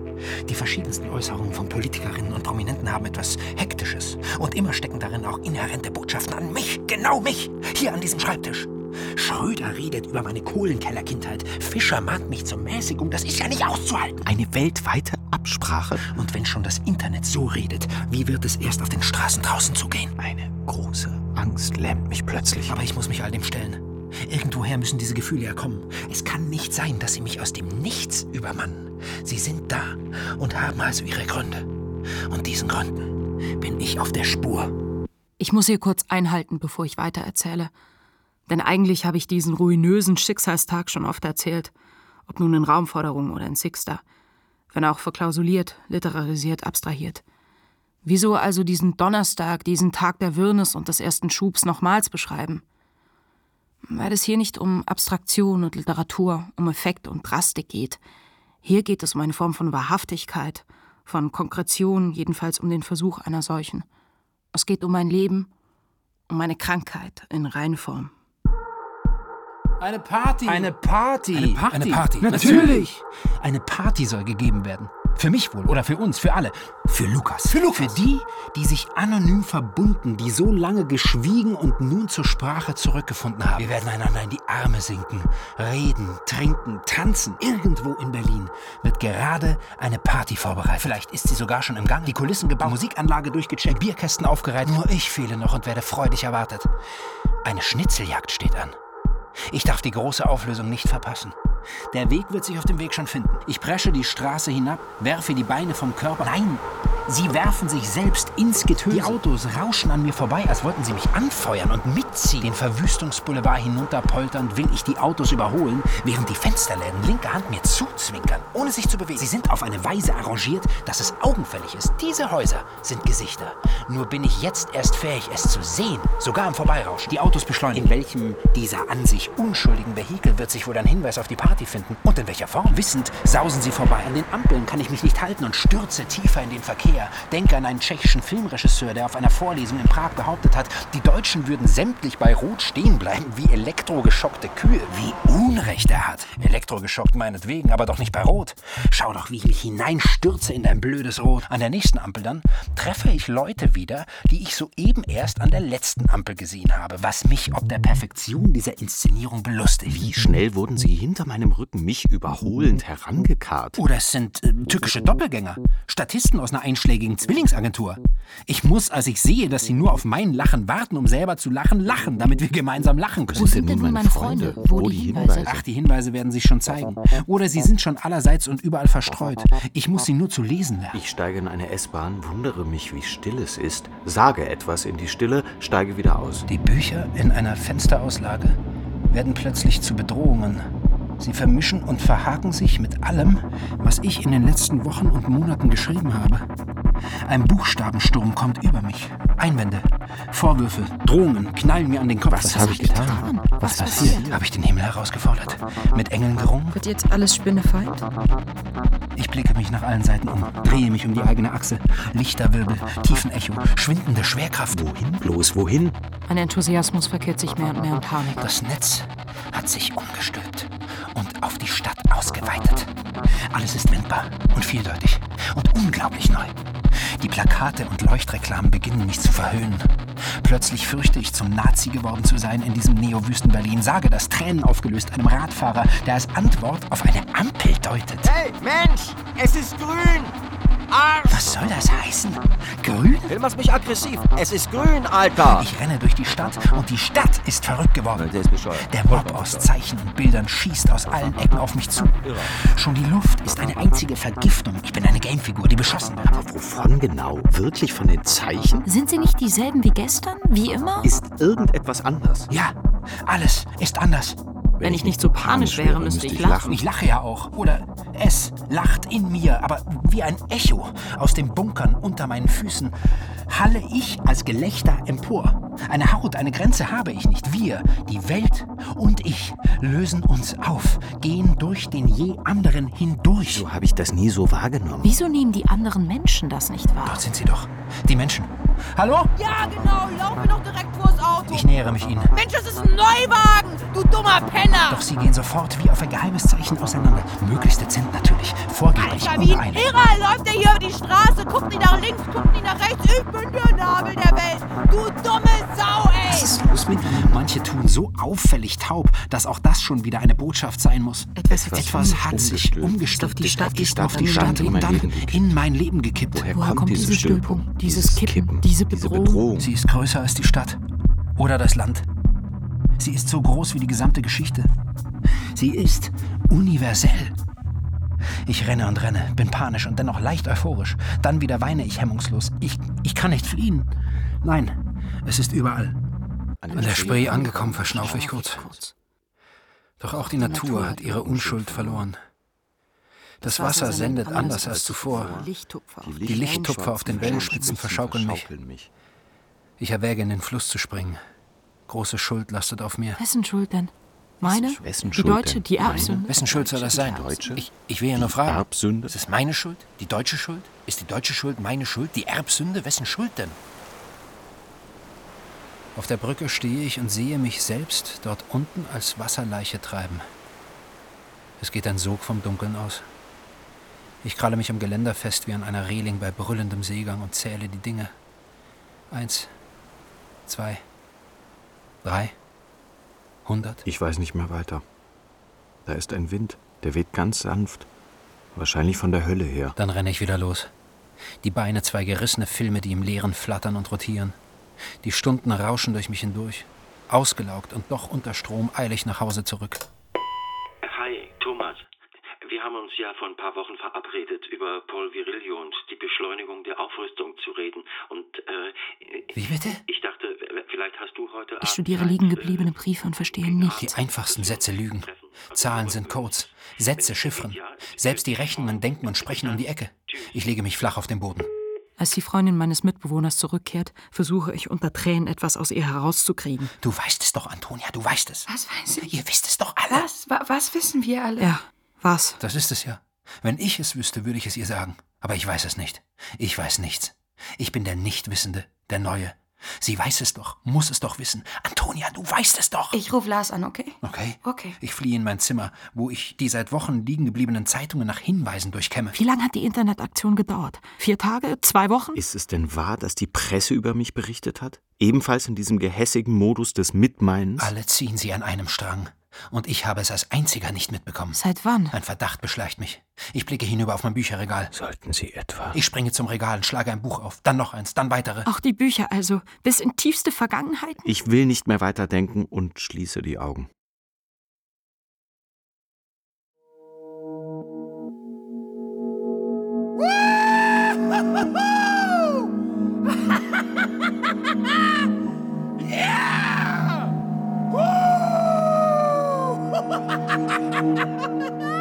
Die verschiedensten Äußerungen von Politikerinnen und Prominenten haben etwas Hektisches. Und immer stecken darin auch inhärente Botschaften an mich, genau mich, hier an diesem Schreibtisch. Schröder redet über meine Kohlenkellerkindheit. Fischer mahnt mich zur Mäßigung. Das ist ja nicht auszuhalten. Eine weltweite Absprache? Und wenn schon das Internet so redet, wie wird es erst auf den Straßen draußen zugehen? Eine große Angst lähmt mich plötzlich. Aber ich muss mich all dem stellen. Irgendwoher müssen diese Gefühle ja kommen. Es kann nicht sein, dass sie mich aus dem Nichts übermannen. Sie sind da und haben also ihre Gründe. Und diesen Gründen bin ich auf der Spur. Ich muss hier kurz einhalten, bevor ich weitererzähle. Denn eigentlich habe ich diesen ruinösen Schicksalstag schon oft erzählt. Ob nun in Raumforderung oder in Sixter. Wenn auch verklausuliert, literarisiert, abstrahiert. Wieso also diesen Donnerstag, diesen Tag der Wirrnis und des ersten Schubs nochmals beschreiben? Weil es hier nicht um Abstraktion und Literatur, um Effekt und Drastik geht. Hier geht es um eine Form von Wahrhaftigkeit, von Konkretion, jedenfalls um den Versuch einer solchen. Es geht um mein Leben, um meine Krankheit in Reinform. Eine Party. Eine Party. Eine Party. Eine Party. Natürlich. Eine Party soll gegeben werden. Für mich wohl oder für uns, für alle. Für Lukas. Für Lukas. Für die, die sich anonym verbunden, die so lange geschwiegen und nun zur Sprache zurückgefunden haben. Wir werden einander in die Arme sinken, reden, trinken, tanzen. Irgendwo in Berlin wird gerade eine Party vorbereitet. Vielleicht ist sie sogar schon im Gang. Die Kulissen gebaut, Musikanlage durchgecheckt, Bierkästen aufgereiht. Nur ich fehle noch und werde freudig erwartet. Eine Schnitzeljagd steht an. Ich darf die große Auflösung nicht verpassen. Der Weg wird sich auf dem Weg schon finden. Ich presche die Straße hinab, werfe die Beine vom Körper. Nein, sie werfen sich selbst ins Getöse. Die Autos rauschen an mir vorbei, als wollten sie mich anfeuern und mitziehen. Den Verwüstungsboulevard hinunterpolternd will ich die Autos überholen, während die Fensterläden linker Hand mir zuzwinkern, ohne sich zu bewegen. Sie sind auf eine Weise arrangiert, dass es augenfällig ist. Diese Häuser sind Gesichter. Nur bin ich jetzt erst fähig, es zu sehen, sogar im Vorbeirauschen. Die Autos beschleunigen. In welchem dieser an sich unschuldigen Vehikel wird sich wohl ein Hinweis auf die Party Party finden. Und in welcher Form? Wissend sausen sie vorbei. An den Ampeln kann ich mich nicht halten und stürze tiefer in den Verkehr. Denke an einen tschechischen Filmregisseur, der auf einer Vorlesung in Prag behauptet hat, die Deutschen würden sämtlich bei Rot stehen bleiben, wie elektrogeschockte Kühe. Wie Unrecht er hat. Elektrogeschockt meinetwegen, aber doch nicht bei Rot. Schau doch, wie ich mich hineinstürze in dein blödes Rot. An der nächsten Ampel dann treffe ich Leute wieder, die ich soeben erst an der letzten Ampel gesehen habe, was mich ob der Perfektion dieser Inszenierung belustigt. Wie schnell wurden Sie hinter meinem Rücken mich überholend herangekarrt? Oder es sind äh, tückische Doppelgänger, Statisten aus einer einschlägigen Zwillingsagentur. Ich muss, als ich sehe, dass sie nur auf mein Lachen warten, um selber zu lachen, lachen, damit wir gemeinsam lachen können. Wo sind denn nun meine Freunde? Wo, Wo die die Hinweise? Hinweise? Ach, die Hinweise werden sich schon zeigen. Oder sie sind schon allerseits und überall verstreut. Ich muss sie nur zu lesen lernen. Ich steige in eine S-Bahn, wundere mich, wie still es ist, sage etwas in die Stille, steige wieder aus. Die Bücher in einer Fensterauslage werden plötzlich zu Bedrohungen. Sie vermischen und verhaken sich mit allem, was ich in den letzten Wochen und Monaten geschrieben habe. Ein Buchstabensturm kommt über mich. Einwände, Vorwürfe, Drohungen knallen mir an den Kopf. Was habe ich getan? Was passiert? Habe ich den Himmel herausgefordert? Mit Engeln gerungen? Wird jetzt alles spinnefeind? Ich blicke mich nach allen Seiten um, drehe mich um die eigene Achse. Lichterwirbel, Tiefenecho, schwindende Schwerkraft. Wohin bloß, wohin? Mein Enthusiasmus verkehrt sich mehr und mehr in Panik. Das Netz hat sich umgestülpt und auf die Stadt ausgeweitet. Alles ist wendbar und vieldeutig und unglaublich neu. Die Plakate und Leuchtreklamen beginnen mich zu verhöhnen. Plötzlich fürchte ich, zum Nazi geworden zu sein in diesem Neo-Wüsten-Berlin. Sage das Tränen aufgelöst einem Radfahrer, der als Antwort auf eine Ampel deutet. Hey, Mensch, es ist grün! Arsch! Was soll das heißen? Grün? Filmer's mich aggressiv. Es ist grün, Alter! Ich renne durch die Stadt und die Stadt ist verrückt geworden. Der ist bescheuert. Der Mob aus Zeichen und Bildern schießt aus allen Ecken auf mich zu. Schon die Luft ist eine einzige Vergiftung. Ich bin eine Gamefigur, die beschossen wird. Aber wovon genau? Wirklich von den Zeichen? Sind sie nicht dieselben wie gestern? Wie immer? Ist irgendetwas anders? Ja, alles ist anders. Wenn ich nicht so panisch wäre, müsste ich lachen. Ich lache ja auch. Oder es lacht in mir, aber wie ein Echo aus den Bunkern unter meinen Füßen halle ich als Gelächter empor. Eine Haut, eine Grenze habe ich nicht. Wir, die Welt und ich, lösen uns auf, gehen durch den je anderen hindurch. So habe ich das nie so wahrgenommen. Wieso nehmen die anderen Menschen das nicht wahr? Dort sind sie doch. Die Menschen. Hallo? Ja, genau. Lauf mir doch direkt vors Auto. Ich nähere mich ihnen. Mensch, das ist ein Neuwagen. Du dummer Penner. Doch sie gehen sofort wie auf ein geheimes Zeichen auseinander. Möglichst dezent natürlich. Vorgeblich Alter, wie ein. Irrer läuft er hier über die Straße. Guckt nicht nach links, guckt nicht nach rechts. Ich bin der Nabel der Welt. Du dumme Sau, ey. Was ist los mit? Manche tun so auffällig taub, dass auch das schon wieder eine Botschaft sein muss. Etwas hat Etwas sich hat sich umgestülpt. auf die Stadt ist auf die. Stadt In und mein dann Leben gekippt. in mein Leben gekippt. Woher, Woher kommt, diese diese Stülpung? Dieses Kippen, diese Bedrohung? Bedrohung? Sie ist größer als die Stadt. Oder das Land. Sie ist so groß wie die gesamte Geschichte. Sie ist universell. Ich renne und renne, bin panisch und dennoch leicht euphorisch. Dann wieder weine ich hemmungslos. Ich, ich kann nicht fliehen. Nein, es ist überall. An der Spree angekommen, verschnaufe ich kurz. Doch auch die Natur hat ihre Unschuld verloren. Das Wasser sendet anders als zuvor. Die Lichttupfer auf den Wellenspitzen verschaukeln mich. Ich erwäge, in den Fluss zu springen. Große Schuld lastet auf mir. Wessen Schuld denn? Meine? Wessen die Schuld Deutsche, denn? die Erbsünde? Wessen Schuld soll das sein? Deutsche? Ich, ich will ja nur fragen. Erbsünde? Ist es meine Schuld? Die deutsche Schuld? Ist die deutsche Schuld meine Schuld? Die Erbsünde? Wessen Schuld denn? Auf der Brücke stehe ich und sehe mich selbst dort unten als Wasserleiche treiben. Es geht ein Sog vom Dunkeln aus. Ich kralle mich am Geländer fest wie an einer Reling bei brüllendem Seegang und zähle die Dinge. Eins, zwei, drei, hundert. Ich weiß nicht mehr weiter. Da ist ein Wind, der weht ganz sanft. Wahrscheinlich von der Hölle her. Dann renne ich wieder los. Die Beine zwei gerissene Filme, die im Leeren flattern und rotieren. Die Stunden rauschen durch mich hindurch. Ausgelaugt und doch unter Strom eile ich nach Hause zurück. Hi, Thomas. Wir haben uns ja vor ein paar Wochen verabredet, über Paul Virilio und die Beschleunigung der Aufrüstung zu reden. Und, äh. Wie bitte? Ich dachte, vielleicht hast du heute. Ich studiere liegen gebliebene Briefe und verstehe nichts. Die einfachsten Sätze lügen. Zahlen sind Codes. Sätze Chiffren. Selbst die Rechnungen denken und sprechen um die Ecke. Ich lege mich flach auf den Boden. Als die Freundin meines Mitbewohners zurückkehrt, versuche ich unter Tränen etwas aus ihr herauszukriegen. Du weißt es doch, Antonia, du weißt es. Was weiß ich? Ihr wisst es doch alle. Was? Wa- Was wissen wir alle? Ja, was? Das ist es ja. Wenn ich es wüsste, würde ich es ihr sagen. Aber ich weiß es nicht. Ich weiß nichts. Ich bin der Nichtwissende, der Neue. Sie weiß es doch, muss es doch wissen. Antonia, du weißt es doch. Ich rufe Lars an, okay? Okay. Okay. Ich fliehe in mein Zimmer, wo ich die seit Wochen liegen gebliebenen Zeitungen nach Hinweisen durchkämme. Wie lange hat die Internetaktion gedauert? Vier Tage? Zwei Wochen? Ist es denn wahr, dass die Presse über mich berichtet hat? Ebenfalls in diesem gehässigen Modus des Mitmeinens? Alle ziehen sie an einem Strang. Und ich habe es als einziger nicht mitbekommen. Seit wann? Ein Verdacht beschleicht mich. Ich blicke hinüber auf mein Bücherregal. Sollten Sie etwa. Ich springe zum Regal und schlage ein Buch auf. Dann noch eins, dann weitere. Auch die Bücher also, bis in tiefste Vergangenheiten? Ich will nicht mehr weiterdenken und schließe die Augen.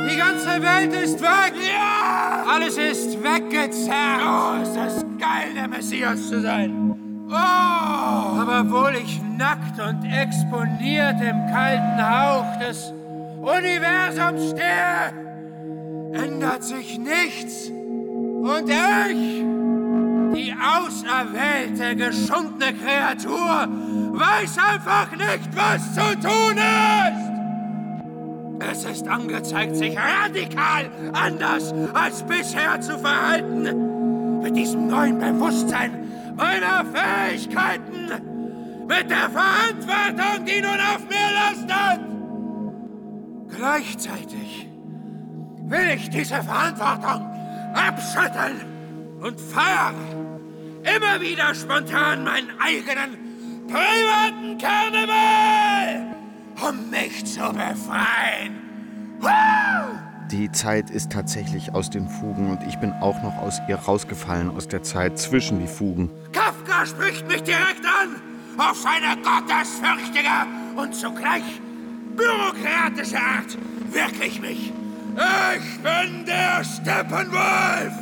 Die ganze Welt ist weg! Ja! Alles ist weggezerrt! Oh, ist das geil, der Messias zu sein! Oh! Aber obwohl ich nackt und exponiert im kalten Hauch des Universums stehe, ändert sich nichts. Und ich, die auserwählte, geschundene Kreatur, weiß einfach nicht, was zu tun ist! Es ist angezeigt, sich radikal anders als bisher zu verhalten. Mit diesem neuen Bewusstsein meiner Fähigkeiten. Mit der Verantwortung, die nun auf mir lastet. Gleichzeitig will ich diese Verantwortung abschütteln und feiere immer wieder spontan meinen eigenen privaten Karneval um mich zu befreien. Die Zeit ist tatsächlich aus den Fugen und ich bin auch noch aus ihr rausgefallen, aus der Zeit zwischen die Fugen. Kafka spricht mich direkt an, auf seine gottesfürchtige und zugleich bürokratische Art wirklich mich. Ich bin der Steppenwolf.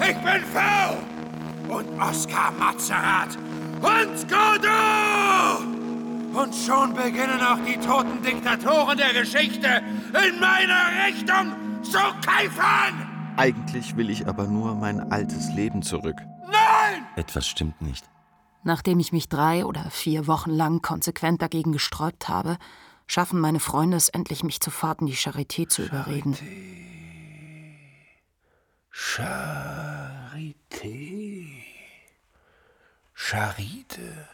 Ich bin V und Oskar Mazerat und Godot. Und schon beginnen auch die toten Diktatoren der Geschichte in meiner Richtung zu keifern! Eigentlich will ich aber nur mein altes Leben zurück. Nein! Etwas stimmt nicht. Nachdem ich mich drei oder vier Wochen lang konsequent dagegen gesträubt habe, schaffen meine Freunde es endlich, mich zu Fahrt in die Charité zu überreden. Charité. Charite.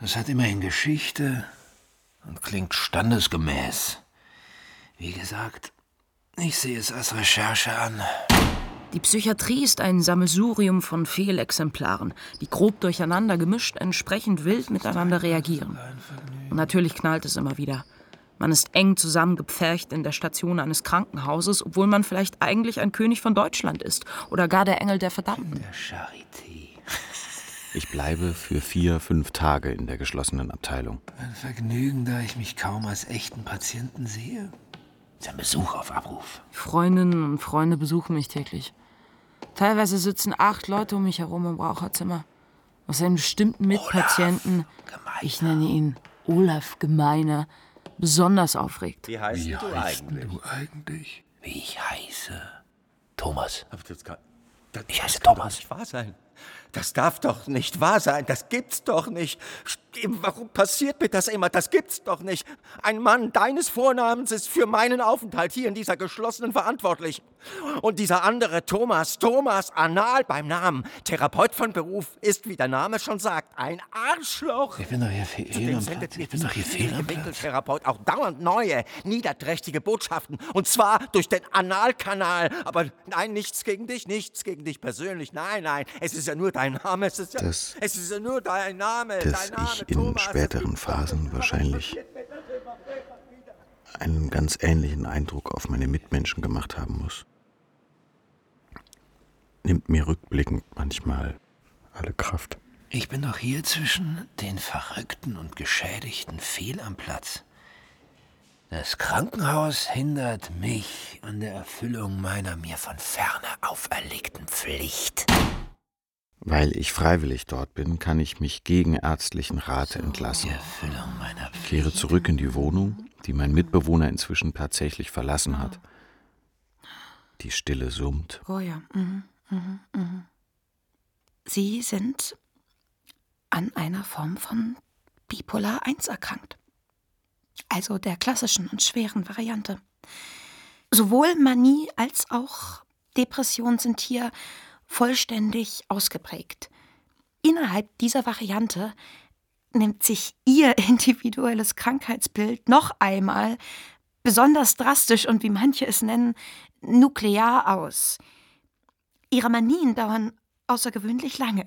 Das hat immerhin Geschichte und klingt standesgemäß. Wie gesagt, ich sehe es als Recherche an. Die Psychiatrie ist ein Sammelsurium von Fehlexemplaren, die grob durcheinander gemischt entsprechend wild miteinander reagieren. Und natürlich knallt es immer wieder. Man ist eng zusammengepfercht in der Station eines Krankenhauses, obwohl man vielleicht eigentlich ein König von Deutschland ist oder gar der Engel der Verdammten. Der Charité. Ich bleibe für vier, fünf Tage in der geschlossenen Abteilung. Ein Vergnügen, da ich mich kaum als echten Patienten sehe. Ist ein Besuch auf Abruf. Freundinnen und Freunde besuchen mich täglich. Teilweise sitzen acht Leute um mich herum im Raucherzimmer. Aus einem bestimmten Mitpatienten, ich nenne ihn Olaf Gemeiner, besonders aufregt. Wie heißt Wie du heißt eigentlich? du eigentlich? Wie ich heiße? Thomas. Aber das kann, Ich heiße kann doch Thomas. nicht wahr sein. Das darf doch nicht wahr sein. Das gibt's doch nicht. Warum passiert mir das immer? Das gibt's doch nicht. Ein Mann deines Vornamens ist für meinen Aufenthalt hier in dieser geschlossenen verantwortlich. Und dieser andere Thomas, Thomas Anal beim Namen, Therapeut von Beruf, ist, wie der Name schon sagt, ein Arschloch. Ich bin doch hier fehl am Platz. Ich bin doch hier fehl am Platz. Winkeltherapeut auch dauernd neue, niederträchtige Botschaften. Und zwar durch den Analkanal. Aber nein, nichts gegen dich, nichts gegen dich persönlich. Nein, nein, es ist ja nur dein Name. Es ist ja, Das- es ist ja nur dein Name. dass dein Name, ich in Thomas. späteren Phasen wahrscheinlich einen ganz ähnlichen Eindruck auf meine Mitmenschen gemacht haben muss. Nimmt mir rückblickend manchmal alle Kraft. Ich bin doch hier zwischen den Verrückten und Geschädigten fehl am Platz. Das Krankenhaus hindert mich an der Erfüllung meiner mir von ferne auferlegten Pflicht. Weil ich freiwillig dort bin, kann ich mich gegen ärztlichen Rat entlassen. Erfüllung meiner Kehre zurück in die Wohnung, die mein Mitbewohner inzwischen tatsächlich verlassen hat. Die Stille summt. Oh ja. Mhm. Mhm. Mhm. Sie sind an einer Form von Bipolar 1 erkrankt. Also der klassischen und schweren Variante. Sowohl Manie als auch Depression sind hier vollständig ausgeprägt. Innerhalb dieser Variante nimmt sich Ihr individuelles Krankheitsbild noch einmal besonders drastisch und wie manche es nennen, nuklear aus. Ihre Manien dauern außergewöhnlich lange.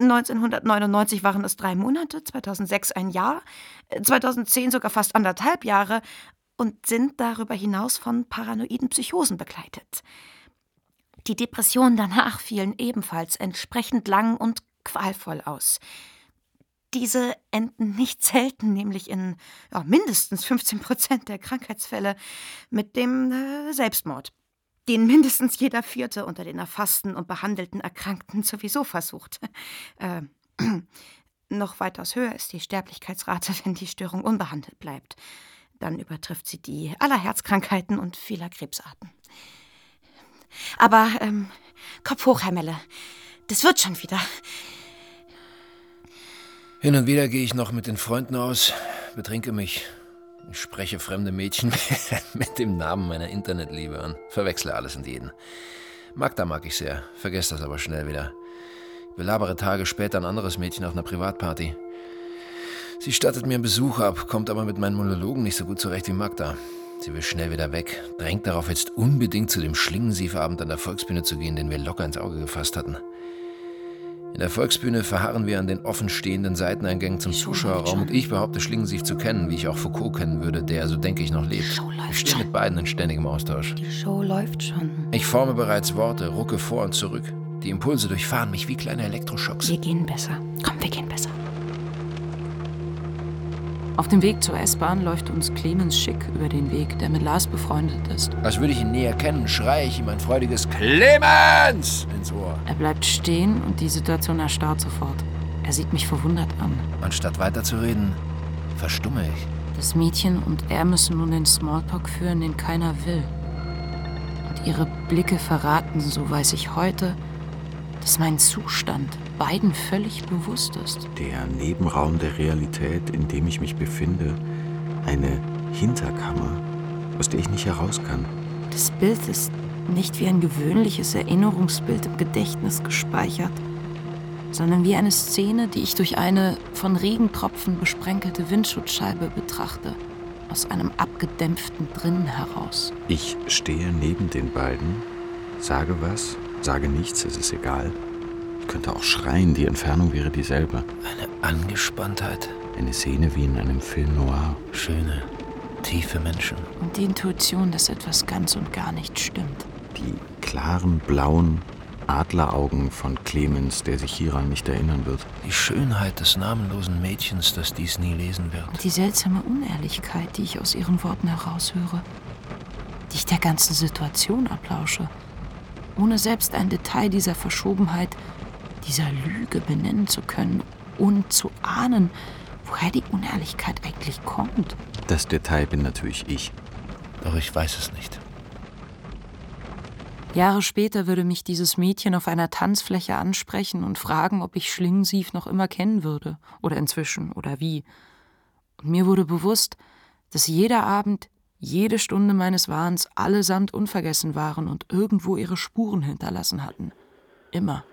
1999 waren es drei Monate, 2006 ein Jahr, 2010 sogar fast anderthalb Jahre und sind darüber hinaus von paranoiden Psychosen begleitet. Die Depressionen danach fielen ebenfalls entsprechend lang und qualvoll aus. Diese enden nicht selten, nämlich in ja, mindestens 15 Prozent der Krankheitsfälle, mit dem äh, Selbstmord, den mindestens jeder Vierte unter den erfassten und behandelten Erkrankten sowieso versucht. Äh, noch weitaus höher ist die Sterblichkeitsrate, wenn die Störung unbehandelt bleibt. Dann übertrifft sie die aller Herzkrankheiten und vieler Krebsarten. Aber ähm, Kopf hoch, Herr Melle. Das wird schon wieder. Hin und wieder gehe ich noch mit den Freunden aus, betrinke mich. Ich spreche fremde Mädchen mit dem Namen meiner Internetliebe an. Verwechsle alles und jeden. Magda mag ich sehr, vergesse das aber schnell wieder. Belabere Tage später ein anderes Mädchen auf einer Privatparty. Sie stattet mir einen Besuch ab, kommt aber mit meinen Monologen nicht so gut zurecht wie Magda. Sie will schnell wieder weg, drängt darauf, jetzt unbedingt zu dem Schlingensiefabend an der Volksbühne zu gehen, den wir locker ins Auge gefasst hatten. In der Volksbühne verharren wir an den offenstehenden Seiteneingängen zum Zuschauerraum und ich behaupte Schlingensief zu kennen, wie ich auch Foucault kennen würde, der, so denke ich, noch lebt. Ich stehe mit beiden in ständigem Austausch. Die Show läuft schon. Ich forme bereits Worte, rucke vor und zurück. Die Impulse durchfahren mich wie kleine Elektroschocks. Wir gehen besser. Komm, wir gehen besser. Auf dem Weg zur S-Bahn läuft uns Clemens Schick über den Weg, der mit Lars befreundet ist. Als würde ich ihn näher kennen, schreie ich ihm ein freudiges Clemens ins Ohr. Er bleibt stehen und die Situation erstarrt sofort. Er sieht mich verwundert an. Anstatt weiterzureden, verstumme ich. Das Mädchen und er müssen nun den Smalltalk führen, den keiner will. Und ihre Blicke verraten, so weiß ich heute, dass mein Zustand beiden völlig bewusst ist. Der Nebenraum der Realität, in dem ich mich befinde, eine Hinterkammer, aus der ich nicht heraus kann. Das Bild ist nicht wie ein gewöhnliches Erinnerungsbild im Gedächtnis gespeichert, sondern wie eine Szene, die ich durch eine von Regentropfen besprenkelte Windschutzscheibe betrachte, aus einem abgedämpften Drinnen heraus. Ich stehe neben den beiden Sage was, sage nichts, es ist egal. Ich könnte auch schreien, die Entfernung wäre dieselbe. Eine Angespanntheit. Eine Szene wie in einem Film noir. Schöne, tiefe Menschen. Und die Intuition, dass etwas ganz und gar nicht stimmt. Die klaren, blauen Adleraugen von Clemens, der sich hieran nicht erinnern wird. Die Schönheit des namenlosen Mädchens, das dies nie lesen wird. Und die seltsame Unehrlichkeit, die ich aus ihren Worten heraushöre. Die ich der ganzen Situation ablausche. Ohne selbst ein Detail dieser Verschobenheit, dieser Lüge benennen zu können und zu ahnen, woher die Unehrlichkeit eigentlich kommt. Das Detail bin natürlich ich. Doch ich weiß es nicht. Jahre später würde mich dieses Mädchen auf einer Tanzfläche ansprechen und fragen, ob ich Schlingensief noch immer kennen würde oder inzwischen oder wie. Und mir wurde bewusst, dass jeder Abend, jede Stunde meines Wahns allesamt unvergessen waren und irgendwo ihre Spuren hinterlassen hatten. Immer.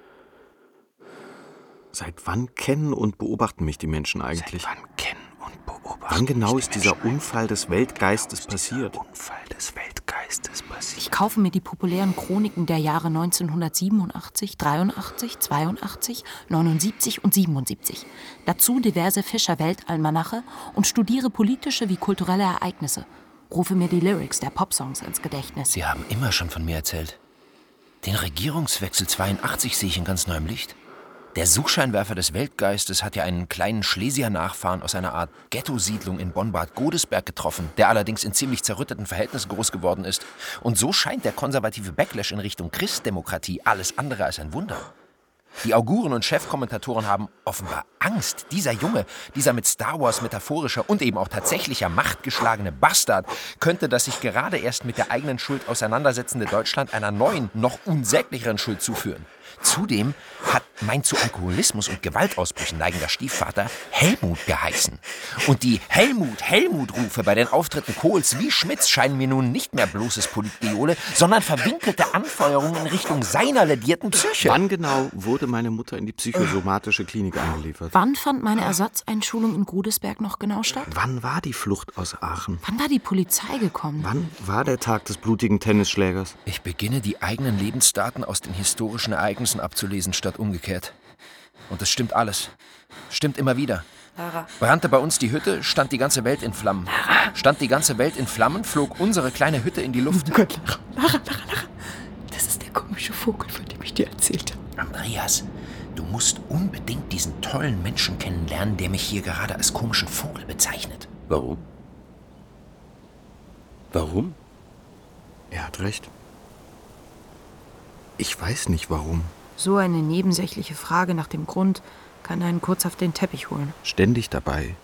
Seit wann kennen und beobachten mich die Menschen eigentlich? Seit wann kennen und beobachten Wann genau ist dieser Unfall des Weltgeistes passiert? Unfall des Weltgeistes passiert? Ich kaufe mir die populären Chroniken der Jahre 1987, 83, 82, 79 und 77. Dazu diverse Fischer-Weltalmanache und studiere politische wie kulturelle Ereignisse. Rufe mir die Lyrics der Popsongs ins Gedächtnis. Sie haben immer schon von mir erzählt. Den Regierungswechsel 82 sehe ich in ganz neuem Licht. Der Suchscheinwerfer des Weltgeistes hat ja einen kleinen Schlesier-Nachfahren aus einer Art Ghetto-Siedlung in Bonn-Bad Godesberg getroffen, der allerdings in ziemlich zerrütteten Verhältnissen groß geworden ist. Und so scheint der konservative Backlash in Richtung Christdemokratie alles andere als ein Wunder. Die Auguren und Chefkommentatoren haben offenbar Angst. Dieser Junge, dieser mit Star Wars metaphorischer und eben auch tatsächlicher Macht geschlagene Bastard, könnte das sich gerade erst mit der eigenen Schuld auseinandersetzende Deutschland einer neuen, noch unsäglicheren Schuld zuführen. Zudem hat mein zu Alkoholismus und Gewaltausbrüchen neigender Stiefvater Helmut geheißen. Und die Helmut-Helmut-Rufe bei den Auftritten Kohls wie Schmidts scheinen mir nun nicht mehr bloßes Politgeole, sondern verwinkelte Anfeuerungen in Richtung seiner ledierten Psyche. Wann genau wurde meine Mutter in die psychosomatische Klinik eingeliefert? Wann fand meine Ersatzeinschulung in Godesberg noch genau statt? Wann war die Flucht aus Aachen? Wann war die Polizei gekommen? Wann war der Tag des blutigen Tennisschlägers? Ich beginne die eigenen Lebensdaten aus den historischen Ereignissen abzulesen, statt umgekehrt. Und es stimmt alles. Stimmt immer wieder. Lara. Brannte bei uns die Hütte, stand die ganze Welt in Flammen. Stand die ganze Welt in Flammen, flog unsere kleine Hütte in die Luft. Oh Gott, Lara, Lara, Lara, Lara. Das ist der komische Vogel, von dem ich dir erzählt habe. Andreas, du musst unbedingt diesen tollen Menschen kennenlernen, der mich hier gerade als komischen Vogel bezeichnet. Warum? Warum? Er hat recht. Ich weiß nicht warum. So eine nebensächliche Frage nach dem Grund kann einen kurz auf den Teppich holen. Ständig dabei.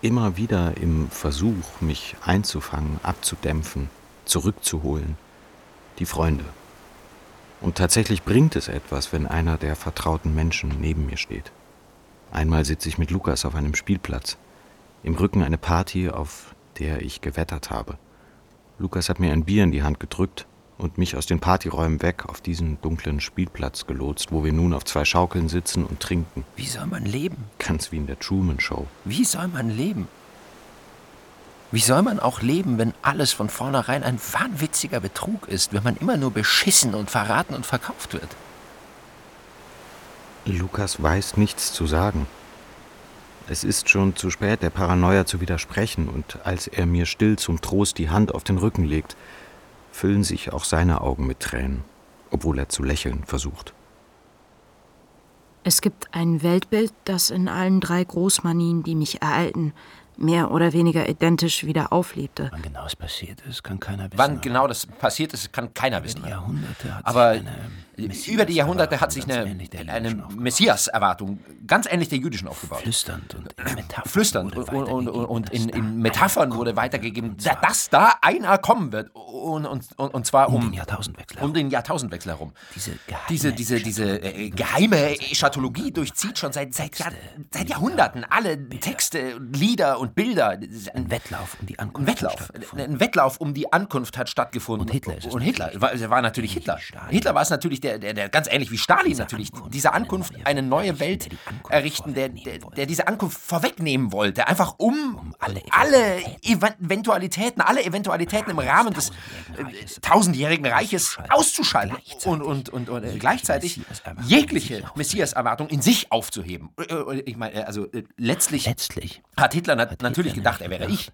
Immer wieder im Versuch, mich einzufangen, abzudämpfen, zurückzuholen. Die Freunde. Und tatsächlich bringt es etwas, wenn einer der vertrauten Menschen neben mir steht. Einmal sitze ich mit Lukas auf einem Spielplatz. Im Rücken eine Party, auf der ich gewettert habe. Lukas hat mir ein Bier in die Hand gedrückt und mich aus den Partyräumen weg auf diesen dunklen Spielplatz gelotst, wo wir nun auf zwei Schaukeln sitzen und trinken. Wie soll man leben? Ganz wie in der Truman Show. Wie soll man leben? Wie soll man auch leben, wenn alles von vornherein ein wahnwitziger Betrug ist, wenn man immer nur beschissen und verraten und verkauft wird? Lukas weiß nichts zu sagen. Es ist schon zu spät, der Paranoia zu widersprechen, und als er mir still zum Trost die Hand auf den Rücken legt, füllen sich auch seine Augen mit Tränen, obwohl er zu lächeln versucht. Es gibt ein Weltbild, das in allen drei Großmanien, die mich ereilten, mehr oder weniger identisch wieder auflebte. Wann genau es passiert ist, kann keiner wissen. Wann genau das passiert ist, kann keiner wissen. Jahrhunderte hat Aber sich eine über die Jahrhunderte hat sich eine, eine. Messias-Erwartung, ganz ähnlich der jüdischen aufgebaut. Flüsternd und in Metaphern. Flüsternd wurde und, und, und, in, weitergegeben, in Metaphern wurde weitergegeben, da- dass da einer kommen wird. Und, und, und, zwar Um um, den Jahrtausendwechsel um den Jahrtausendwechsel herum. Diese geheime Diese, diese, diese äh, geheime Eschatologie durchzieht schon seit, seit, Jahr, seit Jahrhunderten alle Texte, Lieder und Bilder. Ein, ein Wettlauf um die Ankunft. Ein Wettlauf. Ein Wettlauf um die Ankunft hat stattgefunden. Und Hitler ist es. Und Hitler war, war natürlich Hitler. Hitler war es natürlich, der, der, der, ganz ähnlich wie Stalin natürlich, Ankunft, diese Ankunft, eine neue Welt errichten, der, der, der diese Ankunft vorwegnehmen wollte. Einfach um, um alle, alle Eventualitäten, alle Eventualitäten im Rahmen des äh, tausendjährigen Reiches auszuschalten. Und, und, und, und äh, gleichzeitig jegliche Messias-Erwartung in sich aufzuheben. Äh, äh, ich meine, also letztlich, letztlich hat Hitler nat natürlich gedacht, er wäre ich.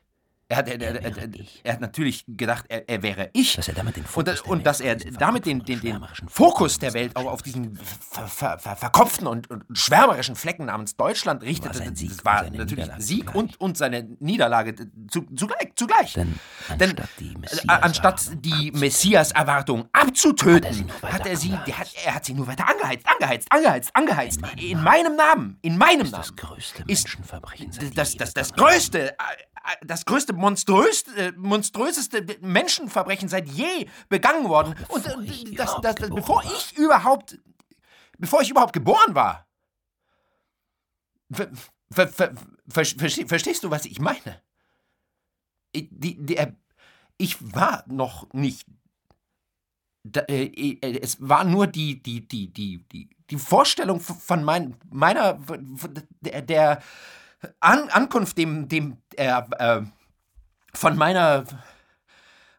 Er hat, er, er, er hat, natürlich gedacht, er, wäre ich. Dass er damit den Fokus und, und dass er damit den, den, den Fokus der Welt auch auf diesen ver, ver, ver, verkopften und, und, schwärmerischen Flecken namens Deutschland richtete. War Sieg, das war natürlich Sieg und, und seine Niederlage zu, zugleich. zugleich. Denn anstatt Denn, anstatt die Messias-Erwartung abzutöten, hat er, sie, hat, er hat sie nur weiter angeheizt, angeheizt, angeheizt, angeheizt. In, in meinem Namen, in meinem Namen. Das größte Menschenverbrechen. Das, das, das größte das größte, monströste, monströseste Menschenverbrechen seit je begangen worden. Und äh, das, das, das, bevor ich überhaupt, bevor ich überhaupt geboren war. Ver, ver, ver, verstehst du, was ich meine? Die, die, ich war noch nicht. Äh, äh, es war nur die, die, die, die, die, die Vorstellung von mein, meiner, der, der an Ankunft, dem, dem äh, äh, von meiner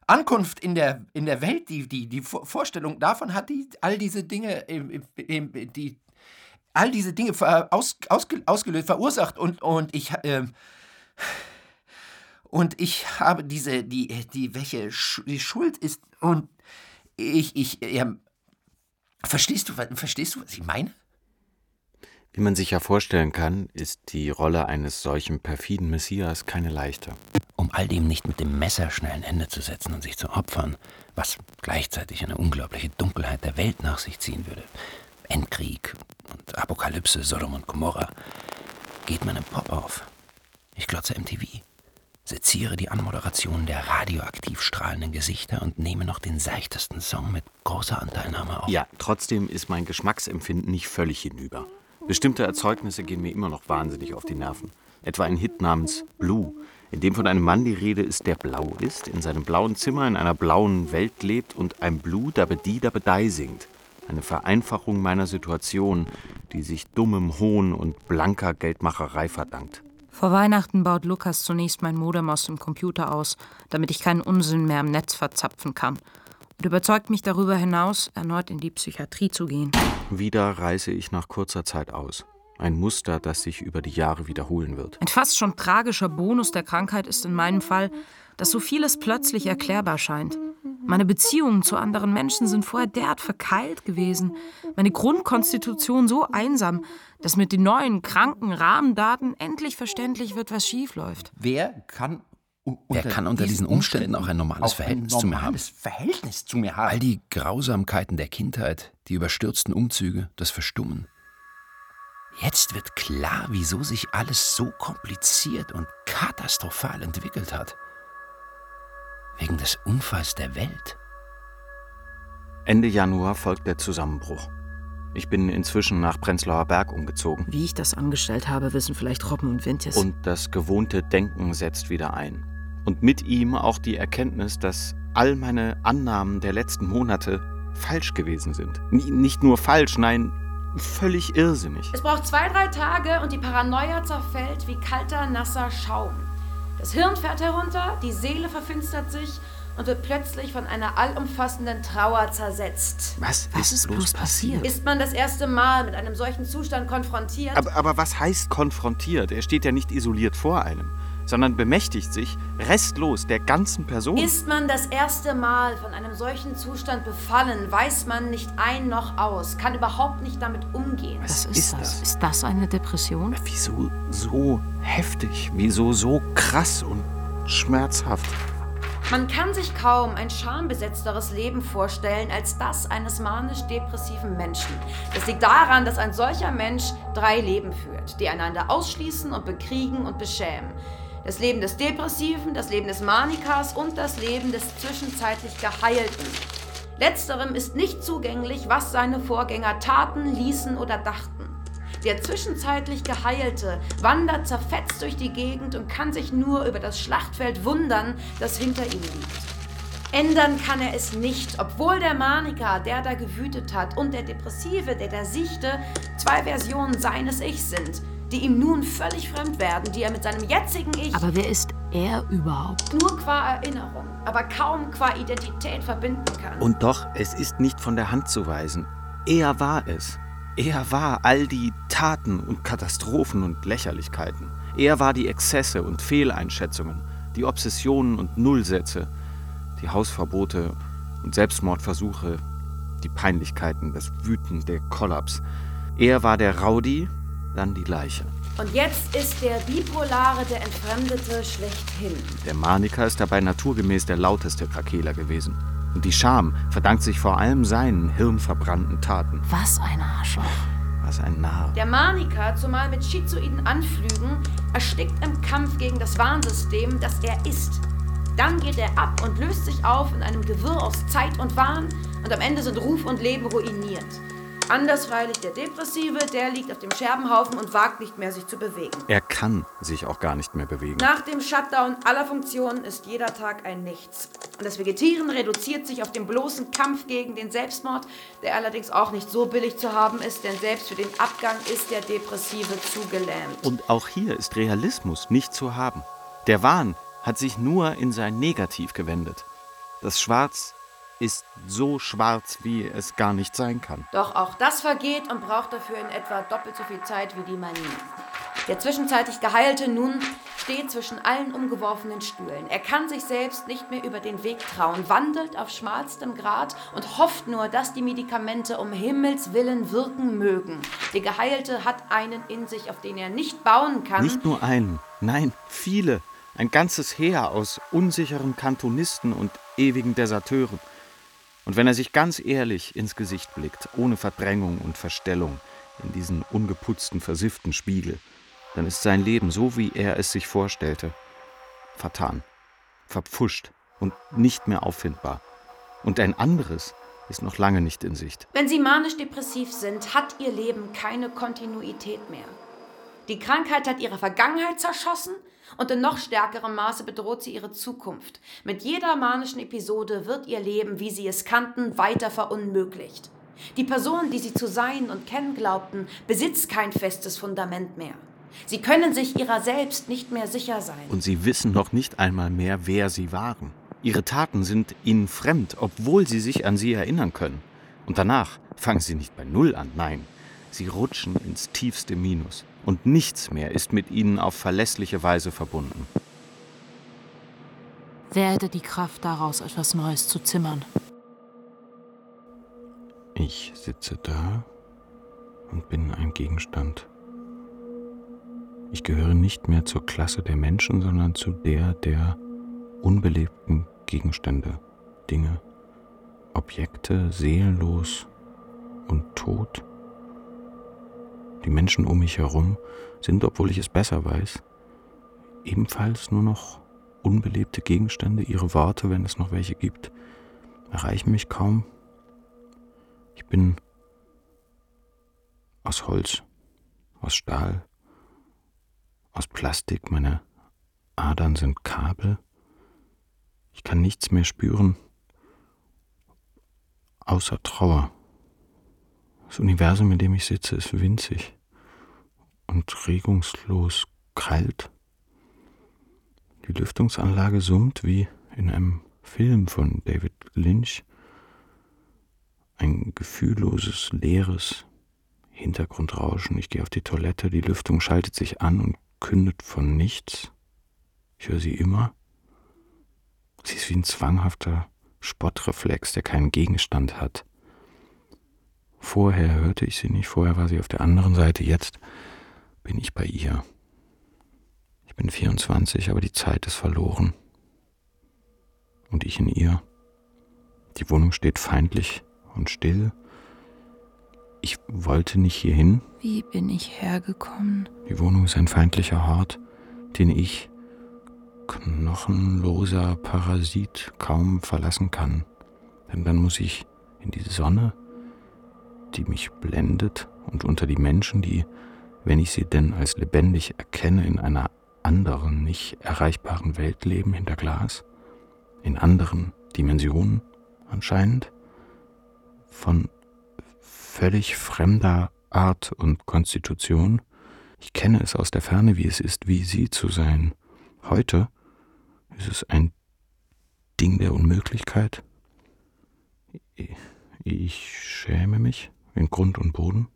Ankunft in der, in der Welt, die, die, die Vorstellung davon hat die all diese Dinge, die, all diese Dinge aus, ausge, ausgelöst, verursacht und, und ich äh, und ich habe diese, die, die, welche die Schuld ist und ich, ich, ja, verstehst du, verstehst du, was ich meine? Wie man sich ja vorstellen kann, ist die Rolle eines solchen perfiden Messias keine leichte. Um all dem nicht mit dem Messer schnell ein Ende zu setzen und sich zu opfern, was gleichzeitig eine unglaubliche Dunkelheit der Welt nach sich ziehen würde, Endkrieg und Apokalypse, Sodom und Gomorra, geht man im Pop auf. Ich glotze MTV, seziere die Anmoderation der radioaktiv strahlenden Gesichter und nehme noch den seichtesten Song mit großer Anteilnahme auf. Ja, trotzdem ist mein Geschmacksempfinden nicht völlig hinüber. Bestimmte Erzeugnisse gehen mir immer noch wahnsinnig auf die Nerven. Etwa ein Hit namens Blue, in dem von einem Mann die Rede ist, der blau ist, in seinem blauen Zimmer in einer blauen Welt lebt und ein Blue dabedi dabedei singt. Eine Vereinfachung meiner Situation, die sich dummem Hohn und blanker Geldmacherei verdankt. Vor Weihnachten baut Lukas zunächst mein Modem aus dem Computer aus, damit ich keinen Unsinn mehr im Netz verzapfen kann und überzeugt mich darüber hinaus, erneut in die Psychiatrie zu gehen. Wieder reise ich nach kurzer Zeit aus. Ein Muster, das sich über die Jahre wiederholen wird. Ein fast schon tragischer Bonus der Krankheit ist in meinem Fall, dass so vieles plötzlich erklärbar scheint. Meine Beziehungen zu anderen Menschen sind vorher derart verkeilt gewesen, meine Grundkonstitution so einsam, dass mit den neuen kranken Rahmendaten endlich verständlich wird, was schiefläuft. Wer kann Wer kann unter diesen Umständen auch ein normales auch Verhältnis ein zu mir haben? Verhältnis zu mir haben. All die Grausamkeiten der Kindheit, die überstürzten Umzüge, das Verstummen. Jetzt wird klar, wieso sich alles so kompliziert und katastrophal entwickelt hat. Wegen des Unfalls der Welt. Ende Januar folgt der Zusammenbruch. Ich bin inzwischen nach Prenzlauer Berg umgezogen. Wie ich das angestellt habe, wissen vielleicht Robben und Wintjes. Und das gewohnte Denken setzt wieder ein und mit ihm auch die Erkenntnis, dass all meine Annahmen der letzten Monate falsch gewesen sind. N nicht nur falsch, nein, völlig irrsinnig. Es braucht zwei, drei Tage und die Paranoia zerfällt wie kalter, nasser Schaum. Das Hirn fährt herunter, die Seele verfinstert sich und wird plötzlich von einer allumfassenden Trauer zersetzt. Was, was ist bloß passiert? Ist man das erste Mal mit einem solchen Zustand konfrontiert? Aber, aber was heißt konfrontiert? Er steht ja nicht isoliert vor einem sondern bemächtigt sich restlos der ganzen Person. Ist man das erste Mal von einem solchen Zustand befallen, weiß man nicht ein noch aus, kann überhaupt nicht damit umgehen. Was, ist, ist das? das? Ist das eine Depression? Wieso so heftig? Wieso so krass und schmerzhaft? Man kann sich kaum ein schambesetzteres Leben vorstellen als das eines manisch-depressiven Menschen. Das liegt daran, dass ein solcher Mensch drei Leben führt, die einander ausschließen und bekriegen und beschämen. Das Leben des Depressiven, das Leben des Manikers und das Leben des zwischenzeitlich Geheilten. Letzterem ist nicht zugänglich, was seine Vorgänger taten, ließen oder dachten. Der zwischenzeitlich Geheilte wandert zerfetzt durch die Gegend und kann sich nur über das Schlachtfeld wundern, das hinter ihm liegt. Ändern kann er es nicht, obwohl der Maniker, der da gewütet hat, und der Depressive, der da siechte, zwei Versionen seines Ichs sind, die ihm nun völlig fremd werden, die er mit seinem jetzigen Ich. Aber wer ist er überhaupt? Nur qua Erinnerung, aber kaum qua Identität verbinden kann. Und doch, es ist nicht von der Hand zu weisen. Er war es. Er war all die Taten und Katastrophen und Lächerlichkeiten. Er war die Exzesse und Fehleinschätzungen, die Obsessionen und Nullsätze, die Hausverbote und Selbstmordversuche, die Peinlichkeiten, das Wüten, der Kollaps. Er war der Rowdy, dann die Leiche. Und jetzt ist der Bipolare der Entfremdete schlechthin. Der Maniker ist dabei naturgemäß der lauteste Krakeler gewesen. Und die Scham verdankt sich vor allem seinen hirnverbrannten Taten. Was ein Arschloch. Was ein Narr. Der Maniker, zumal mit schizoiden Anflügen, erstickt im Kampf gegen das Warnsystem, das er ist. Dann geht er ab und löst sich auf in einem Gewirr aus Zeit und Wahn und am Ende sind Ruf und Leben ruiniert. Anders freilich der Depressive, der liegt auf dem Scherbenhaufen und wagt nicht mehr, sich zu bewegen. Er kann sich auch gar nicht mehr bewegen. Nach dem Shutdown aller Funktionen ist jeder Tag ein Nichts. Und das Vegetieren reduziert sich auf den bloßen Kampf gegen den Selbstmord, der allerdings auch nicht so billig zu haben ist, denn selbst für den Abgang ist der Depressive zugelähmt. Und auch hier ist Realismus nicht zu haben. Der Wahn hat sich nur in sein Negativ gewendet. Das Schwarz ist so schwarz, wie es gar nicht sein kann. Doch auch das vergeht und braucht dafür in etwa doppelt so viel Zeit wie die Manie. Der zwischenzeitlich Geheilte nun steht zwischen allen umgeworfenen Stühlen. Er kann sich selbst nicht mehr über den Weg trauen, wandelt auf schmalstem Grat und hofft nur, dass die Medikamente um Himmels Willen wirken mögen. Der Geheilte hat einen in sich, auf den er nicht bauen kann. Nicht nur einen, nein, viele. Ein ganzes Heer aus unsicheren Kantonisten und ewigen Deserteuren. Und wenn er sich ganz ehrlich ins Gesicht blickt, ohne Verdrängung und Verstellung, in diesen ungeputzten, versifften Spiegel, dann ist sein Leben so, wie er es sich vorstellte, vertan, verpfuscht und nicht mehr auffindbar. Und ein anderes ist noch lange nicht in Sicht. Wenn Sie manisch-depressiv sind, hat Ihr Leben keine Kontinuität mehr. Die Krankheit hat Ihre Vergangenheit zerschossen und in noch stärkerem Maße bedroht sie ihre Zukunft. Mit jeder manischen Episode wird ihr Leben, wie sie es kannten, weiter verunmöglicht. Die Person, die sie zu sein und kennen glaubten, besitzt kein festes Fundament mehr. Sie können sich ihrer selbst nicht mehr sicher sein. Und sie wissen noch nicht einmal mehr, wer sie waren. Ihre Taten sind ihnen fremd, obwohl sie sich an sie erinnern können. Und danach fangen sie nicht bei Null an, nein, sie rutschen ins tiefste Minus und nichts mehr ist mit ihnen auf verlässliche Weise verbunden. Wer hätte die Kraft daraus, etwas Neues zu zimmern? Ich sitze da und bin ein Gegenstand. Ich gehöre nicht mehr zur Klasse der Menschen, sondern zu der der unbelebten Gegenstände, Dinge, Objekte, seelenlos und tot. Die Menschen um mich herum sind, obwohl ich es besser weiß, ebenfalls nur noch unbelebte Gegenstände. Ihre Worte, wenn es noch welche gibt, erreichen mich kaum. Ich bin aus Holz, aus Stahl, aus Plastik. Meine Adern sind Kabel. Ich kann nichts mehr spüren, außer Trauer. Das Universum, in dem ich sitze, ist winzig und regungslos kalt. Die Lüftungsanlage summt wie in einem Film von David Lynch. Ein gefühlloses, leeres Hintergrundrauschen. Ich gehe auf die Toilette, die Lüftung schaltet sich an und kündet von nichts. Ich höre sie immer. Sie ist wie ein zwanghafter Spottreflex, der keinen Gegenstand hat. Vorher hörte ich sie nicht, vorher war sie auf der anderen Seite, jetzt bin ich bei ihr. Ich bin 24, aber die Zeit ist verloren. Und ich in ihr. Die Wohnung steht feindlich und still. Ich wollte nicht hierhin. Wie bin ich hergekommen? Die Wohnung ist ein feindlicher Hort, den ich, knochenloser Parasit, kaum verlassen kann. Denn dann muss ich in die Sonne die mich blendet und unter die Menschen, die wenn ich sie denn als lebendig erkenne, in einer anderen, nicht erreichbaren Welt leben hinter Glas, in anderen Dimensionen anscheinend, von völlig fremder Art und Konstitution. Ich kenne es aus der Ferne, wie es ist, wie sie zu sein. Heute ist es ein Ding der Unmöglichkeit. Ich schäme mich in Grund und Boden.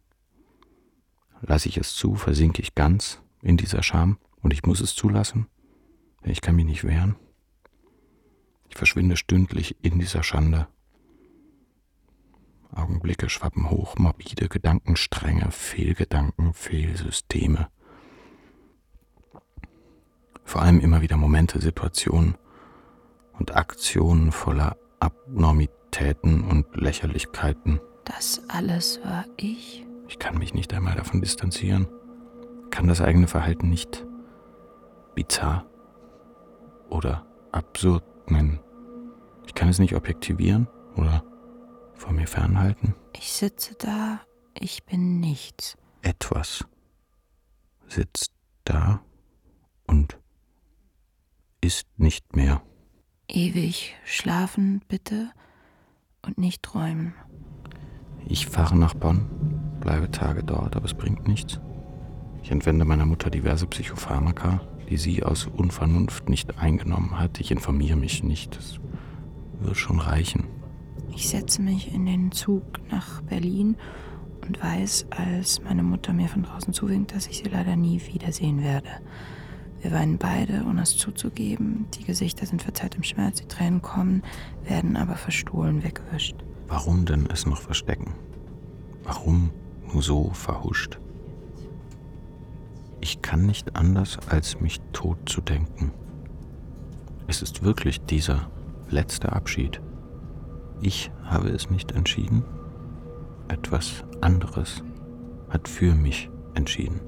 Lasse ich es zu, versinke ich ganz in dieser Scham und ich muss es zulassen, denn ich kann mich nicht wehren. Ich verschwinde stündlich in dieser Schande. Augenblicke schwappen hoch, morbide Gedankenstränge, Fehlgedanken, Fehlsysteme. Vor allem immer wieder Momente, Situationen und Aktionen voller Abnormitäten und Lächerlichkeiten. Das alles war ich? Ich kann mich nicht einmal davon distanzieren, kann das eigene Verhalten nicht bizarr oder absurd nennen. Ich kann es nicht objektivieren oder von mir fernhalten. Ich sitze da, ich bin nichts. Etwas sitzt da und ist nicht mehr. Ewig schlafen, bitte, und nicht träumen. Ich fahre nach Bonn, bleibe Tage dort, aber es bringt nichts. Ich entwende meiner Mutter diverse Psychopharmaka, die sie aus Unvernunft nicht eingenommen hat. Ich informiere mich nicht. Das wird schon reichen. Ich setze mich in den Zug nach Berlin und weiß, als meine Mutter mir von draußen zuwinkt, dass ich sie leider nie wiedersehen werde. Wir weinen beide, ohne es zuzugeben. Die Gesichter sind verzerrt im Schmerz, die Tränen kommen, werden aber verstohlen weggewischt. Warum denn es noch verstecken? Warum nur so verhuscht? Ich kann nicht anders, als mich tot zu denken. Es ist wirklich dieser letzte Abschied. Ich habe es nicht entschieden. Etwas anderes hat für mich entschieden.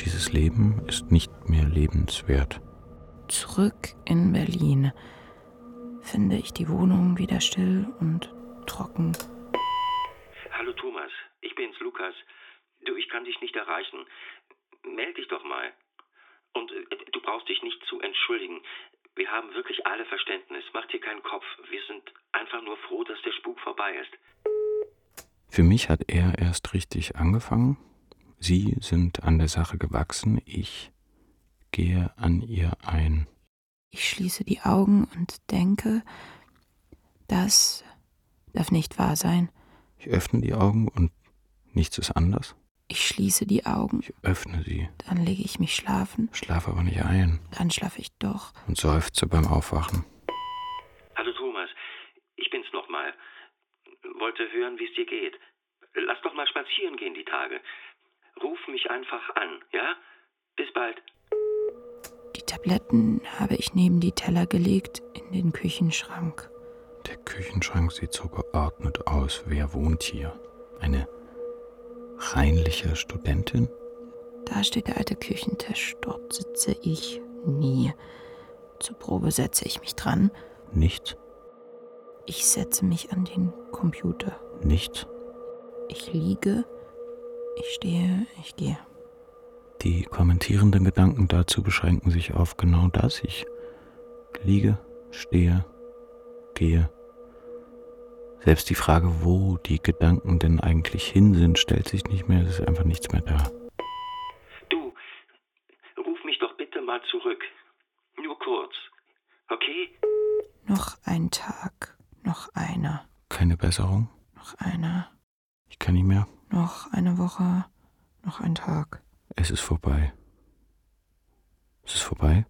Dieses Leben ist nicht mehr lebenswert. Zurück in Berlin finde ich die Wohnung wieder still und trocken. Hallo Thomas, ich bin's, Lukas. Du, ich kann dich nicht erreichen. Meld dich doch mal. Und äh, du brauchst dich nicht zu entschuldigen. Wir haben wirklich alle Verständnis. Mach dir keinen Kopf. Wir sind einfach nur froh, dass der Spuk vorbei ist. Für mich hat er erst richtig angefangen. Sie sind an der Sache gewachsen. Ich gehe an ihr ein. Ich schließe die Augen und denke, das darf nicht wahr sein. Ich öffne die Augen und nichts ist anders. Ich schließe die Augen. Ich öffne sie. Dann lege ich mich schlafen. Schlafe aber nicht ein. Dann schlafe ich doch. Und seufze beim Aufwachen. Hallo Thomas, ich bin's nochmal. Wollte hören, wie es dir geht. Lass doch mal spazieren gehen die Tage. Ruf mich einfach an, ja? Bis bald. Tabletten habe ich neben die Teller gelegt in den Küchenschrank. Der Küchenschrank sieht so geordnet aus. Wer wohnt hier? Eine reinliche Studentin? Da steht der alte Küchentisch. Dort sitze ich nie. Zur Probe setze ich mich dran. Nichts. Ich setze mich an den Computer. Nichts. Ich liege, ich stehe, ich gehe. Die kommentierenden Gedanken dazu beschränken sich auf genau das. Ich liege, stehe, gehe. Selbst die Frage, wo die Gedanken denn eigentlich hin sind, stellt sich nicht mehr. Es ist einfach nichts mehr da. Du, ruf mich doch bitte mal zurück. Nur kurz. Okay? Noch ein Tag, noch einer. Keine Besserung? Noch einer. Ich kann nicht mehr. Noch eine Woche, noch ein Tag. Es ist vorbei. Es ist vorbei.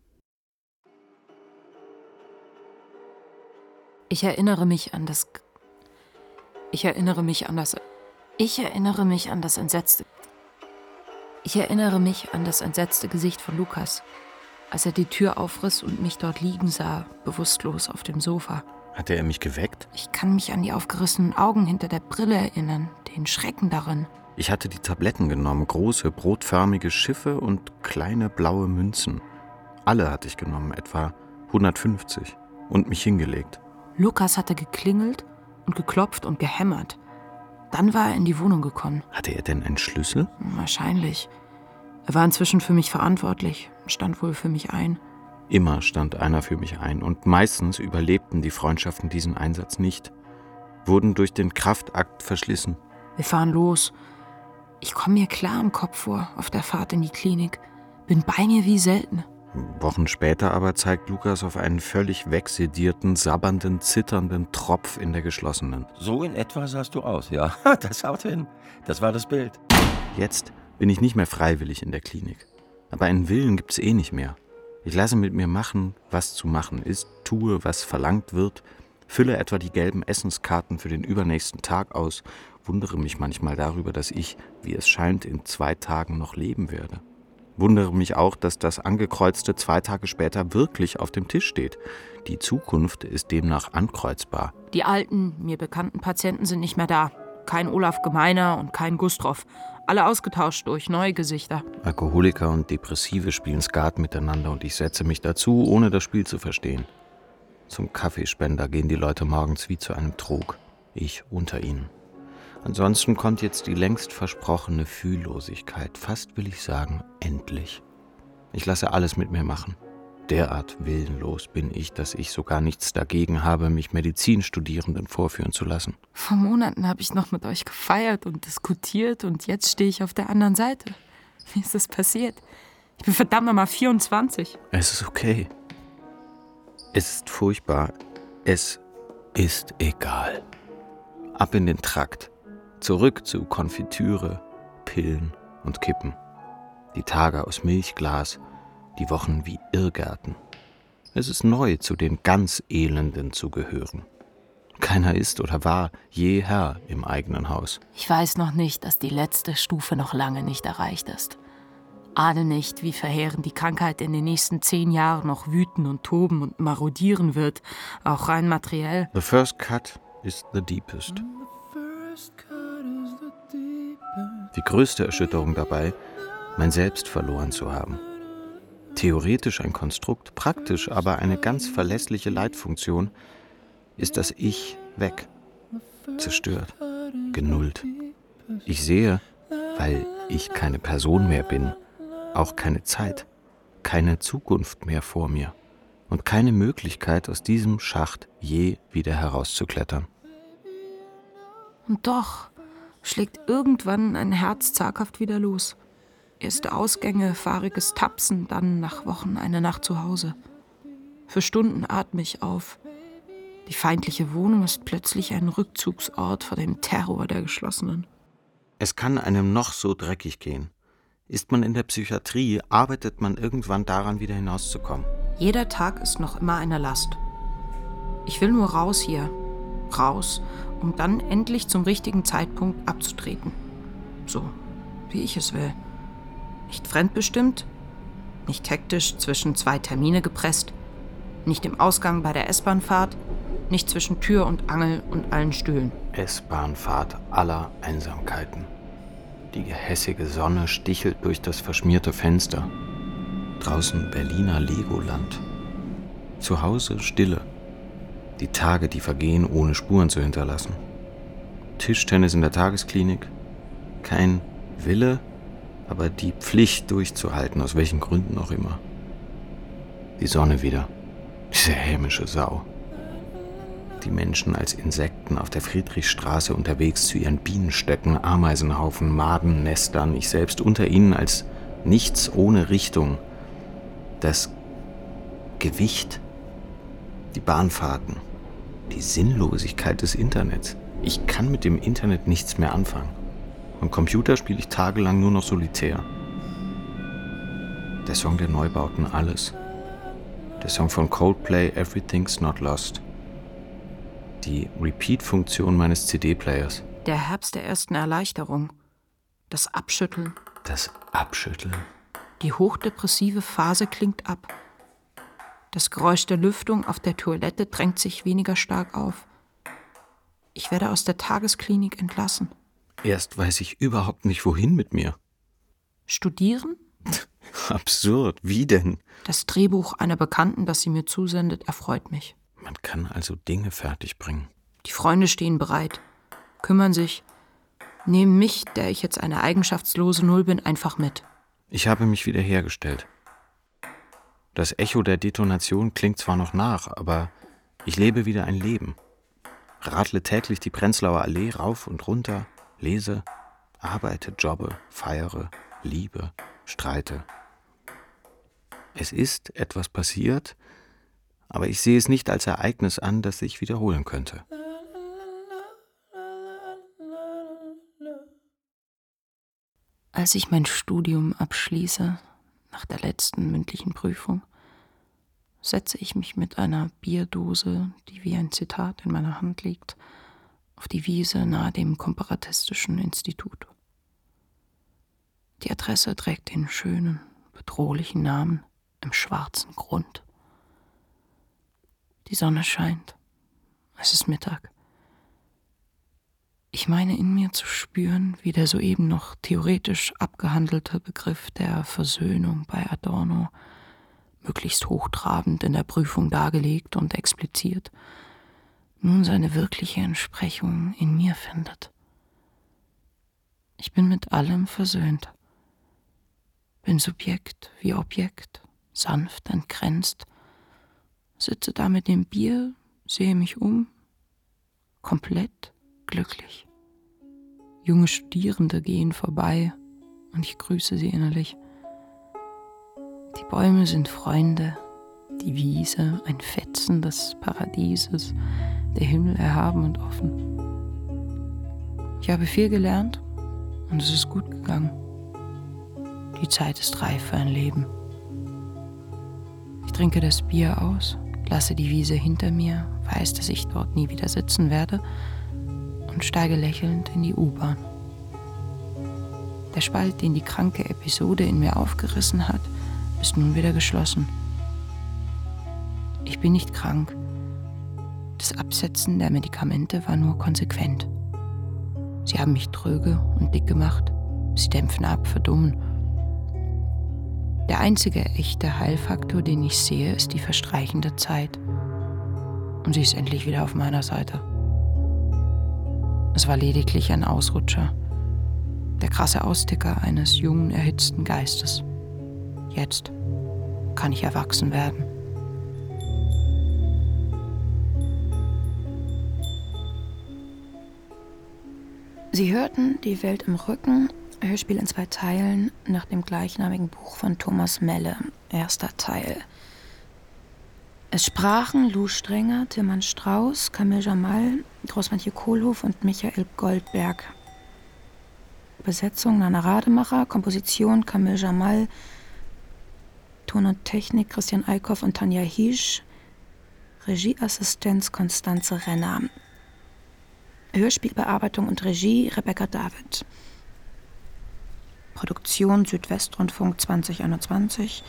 Ich erinnere mich an das. Ich erinnere mich an das. Ich erinnere mich an das entsetzte. Ich erinnere mich an das entsetzte Gesicht von Lukas, als er die Tür aufriss und mich dort liegen sah, bewusstlos auf dem Sofa. Hatte er mich geweckt? Ich kann mich an die aufgerissenen Augen hinter der Brille erinnern, den Schrecken darin. Ich hatte die Tabletten genommen, große, brotförmige Schiffe und kleine blaue Münzen. Alle hatte ich genommen, etwa 150, und mich hingelegt. Lukas hatte geklingelt und geklopft und gehämmert. Dann war er in die Wohnung gekommen. Hatte er denn einen Schlüssel? Wahrscheinlich. Er war inzwischen für mich verantwortlich, stand wohl für mich ein. Immer stand einer für mich ein und meistens überlebten die Freundschaften diesen Einsatz nicht, wurden durch den Kraftakt verschlissen. Wir fahren los. Ich komme mir klar im Kopf vor auf der Fahrt in die Klinik. Bin bei mir wie selten. Wochen später aber zeigt Lukas auf einen völlig wegsedierten, sabbernden, zitternden Tropf in der geschlossenen. So in etwa sahst du aus, ja. Das haut hin. Das war das Bild. Jetzt bin ich nicht mehr freiwillig in der Klinik. Aber einen Willen gibt's eh nicht mehr. Ich lasse mit mir machen, was zu machen ist, tue, was verlangt wird, fülle etwa die gelben Essenskarten für den übernächsten Tag aus, wundere mich manchmal darüber, dass ich, wie es scheint, in zwei Tagen noch leben werde. Wundere mich auch, dass das angekreuzte zwei Tage später wirklich auf dem Tisch steht. Die Zukunft ist demnach ankreuzbar. Die alten, mir bekannten Patienten sind nicht mehr da. Kein Olaf Gemeiner und kein Gustrov. Alle ausgetauscht durch neue Gesichter. Alkoholiker und Depressive spielen Skat miteinander und ich setze mich dazu, ohne das Spiel zu verstehen. Zum Kaffeespender gehen die Leute morgens wie zu einem Trog. Ich unter ihnen. Ansonsten kommt jetzt die längst versprochene Fühllosigkeit, fast will ich sagen, endlich. Ich lasse alles mit mir machen. Derart willenlos bin ich, dass ich sogar nichts dagegen habe, mich Medizinstudierenden vorführen zu lassen. Vor Monaten habe ich noch mit euch gefeiert und diskutiert und jetzt stehe ich auf der anderen Seite. Wie ist das passiert? Ich bin verdammt nochmal 24. Es ist okay. Es ist furchtbar. Es ist egal. Ab in den Trakt. Zurück zu Konfitüre, Pillen und Kippen. Die Tage aus Milchglas, die Wochen wie Irrgärten. Es ist neu, zu den ganz Elenden zu gehören. Keiner ist oder war je Herr im eigenen Haus. Ich weiß noch nicht, dass die letzte Stufe noch lange nicht erreicht ist. Ahne nicht, wie verheerend die Krankheit in den nächsten zehn Jahren noch wüten und toben und marodieren wird, auch rein materiell. The first cut is the deepest. Die größte Erschütterung dabei, mein Selbst verloren zu haben. Theoretisch ein Konstrukt, praktisch aber eine ganz verlässliche Leitfunktion, ist das Ich weg, zerstört, genullt. Ich sehe, weil ich keine Person mehr bin, auch keine Zeit, keine Zukunft mehr vor mir und keine Möglichkeit, aus diesem Schacht je wieder herauszuklettern. Und doch schlägt irgendwann ein Herz zaghaft wieder los. Erste Ausgänge, fahriges Tapsen, dann nach Wochen eine Nacht zu Hause. Für Stunden atme ich auf. Die feindliche Wohnung ist plötzlich ein Rückzugsort vor dem Terror der Geschlossenen. Es kann einem noch so dreckig gehen. Ist man in der Psychiatrie, arbeitet man irgendwann daran, wieder hinauszukommen. Jeder Tag ist noch immer eine Last. Ich will nur raus hier. Raus, um dann endlich zum richtigen Zeitpunkt abzutreten. So, wie ich es will. Nicht fremdbestimmt, nicht hektisch zwischen zwei Termine gepresst, nicht im Ausgang bei der S-Bahnfahrt, nicht zwischen Tür und Angel und allen Stühlen. S-Bahnfahrt aller Einsamkeiten. Die gehässige Sonne stichelt durch das verschmierte Fenster. Draußen Berliner Legoland. Zu Hause Stille. Die Tage, die vergehen, ohne Spuren zu hinterlassen. Tischtennis in der Tagesklinik. Kein Wille, aber die Pflicht durchzuhalten, aus welchen Gründen auch immer. Die Sonne wieder. Diese hämische Sau. Die Menschen als Insekten auf der Friedrichstraße unterwegs zu ihren Bienenstöcken, Ameisenhaufen, Madennestern, ich selbst unter ihnen als nichts ohne Richtung. Das Gewicht, die Bahnfahrten, die Sinnlosigkeit des Internets. Ich kann mit dem Internet nichts mehr anfangen. Am Computer spiele ich tagelang nur noch solitär. Der Song der Neubauten Alles. Der Song von Coldplay Everything's Not Lost. Die Repeat-Funktion meines CD-Players. Der Herbst der ersten Erleichterung. Das Abschütteln. Das Abschütteln. Die hochdepressive Phase klingt ab. Das Geräusch der Lüftung auf der Toilette drängt sich weniger stark auf. Ich werde aus der Tagesklinik entlassen. Erst weiß ich überhaupt nicht, wohin mit mir. Studieren? Absurd. Wie denn? Das Drehbuch einer Bekannten, das sie mir zusendet, erfreut mich. Man kann also Dinge fertigbringen. Die Freunde stehen bereit, kümmern sich, Nehmen mich, der ich jetzt eine eigenschaftslose Null bin, einfach mit. Ich habe mich wiederhergestellt. Das Echo der Detonation klingt zwar noch nach, aber ich lebe wieder ein Leben. Radle täglich die Prenzlauer Allee rauf und runter, lese, arbeite, jobbe, feiere, liebe, streite. Es ist etwas passiert, aber ich sehe es nicht als Ereignis an, das sich wiederholen könnte. Als ich mein Studium abschließe, nach der letzten mündlichen Prüfung, setze ich mich mit einer Bierdose, die wie ein Zitat in meiner Hand liegt, auf die Wiese nahe dem Komparatistischen Institut. Die Adresse trägt den schönen, bedrohlichen Namen im schwarzen Grund. Die Sonne scheint. Es ist Mittag. Ich meine in mir zu spüren, wie der soeben noch theoretisch abgehandelte Begriff der Versöhnung bei Adorno, möglichst hochtrabend in der Prüfung dargelegt und expliziert, nun seine wirkliche Entsprechung in mir findet. Ich bin mit allem versöhnt, bin Subjekt wie Objekt, sanft entgrenzt, sitze da mit dem Bier, sehe mich um, komplett glücklich. Junge Studierende gehen vorbei und ich grüße sie innerlich. Die Bäume sind Freunde, die Wiese ein Fetzen des Paradieses, der Himmel erhaben und offen. Ich habe viel gelernt und es ist gut gegangen. Die Zeit ist reif für ein Leben. Ich trinke das Bier aus, lasse die Wiese hinter mir, weiß, dass ich dort nie wieder sitzen werde und steige lächelnd in die U-Bahn. Der Spalt, den die kranke Episode in mir aufgerissen hat, ist nun wieder geschlossen. Ich bin nicht krank. Das Absetzen der Medikamente war nur konsequent. Sie haben mich tröge und dick gemacht. Sie dämpfen ab, verdummen. Der einzige echte Heilfaktor, den ich sehe, ist die verstreichende Zeit. Und sie ist endlich wieder auf meiner Seite. Es war lediglich ein Ausrutscher. Der krasse Austicker eines jungen, erhitzten Geistes. Jetzt kann ich erwachsen werden. Sie hörten Die Welt im Rücken, Hörspiel in zwei Teilen, nach dem gleichnamigen Buch von Thomas Melle, erster Teil. Es sprachen Lou Strenger, Tilman Strauß, Camille Jamal, Großmantje Kohlhoff und Michael Goldberg. Besetzung Nana Rademacher, Komposition Camille Jamal, Ton und Technik Christian Eickhoff und Tanja Hiesch, Regieassistenz Konstanze Renner. Hörspielbearbeitung und Regie Rebecca David. Produktion Südwestrundfunk 2021.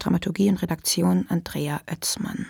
Dramaturgie und Redaktion Andrea Oetzmann.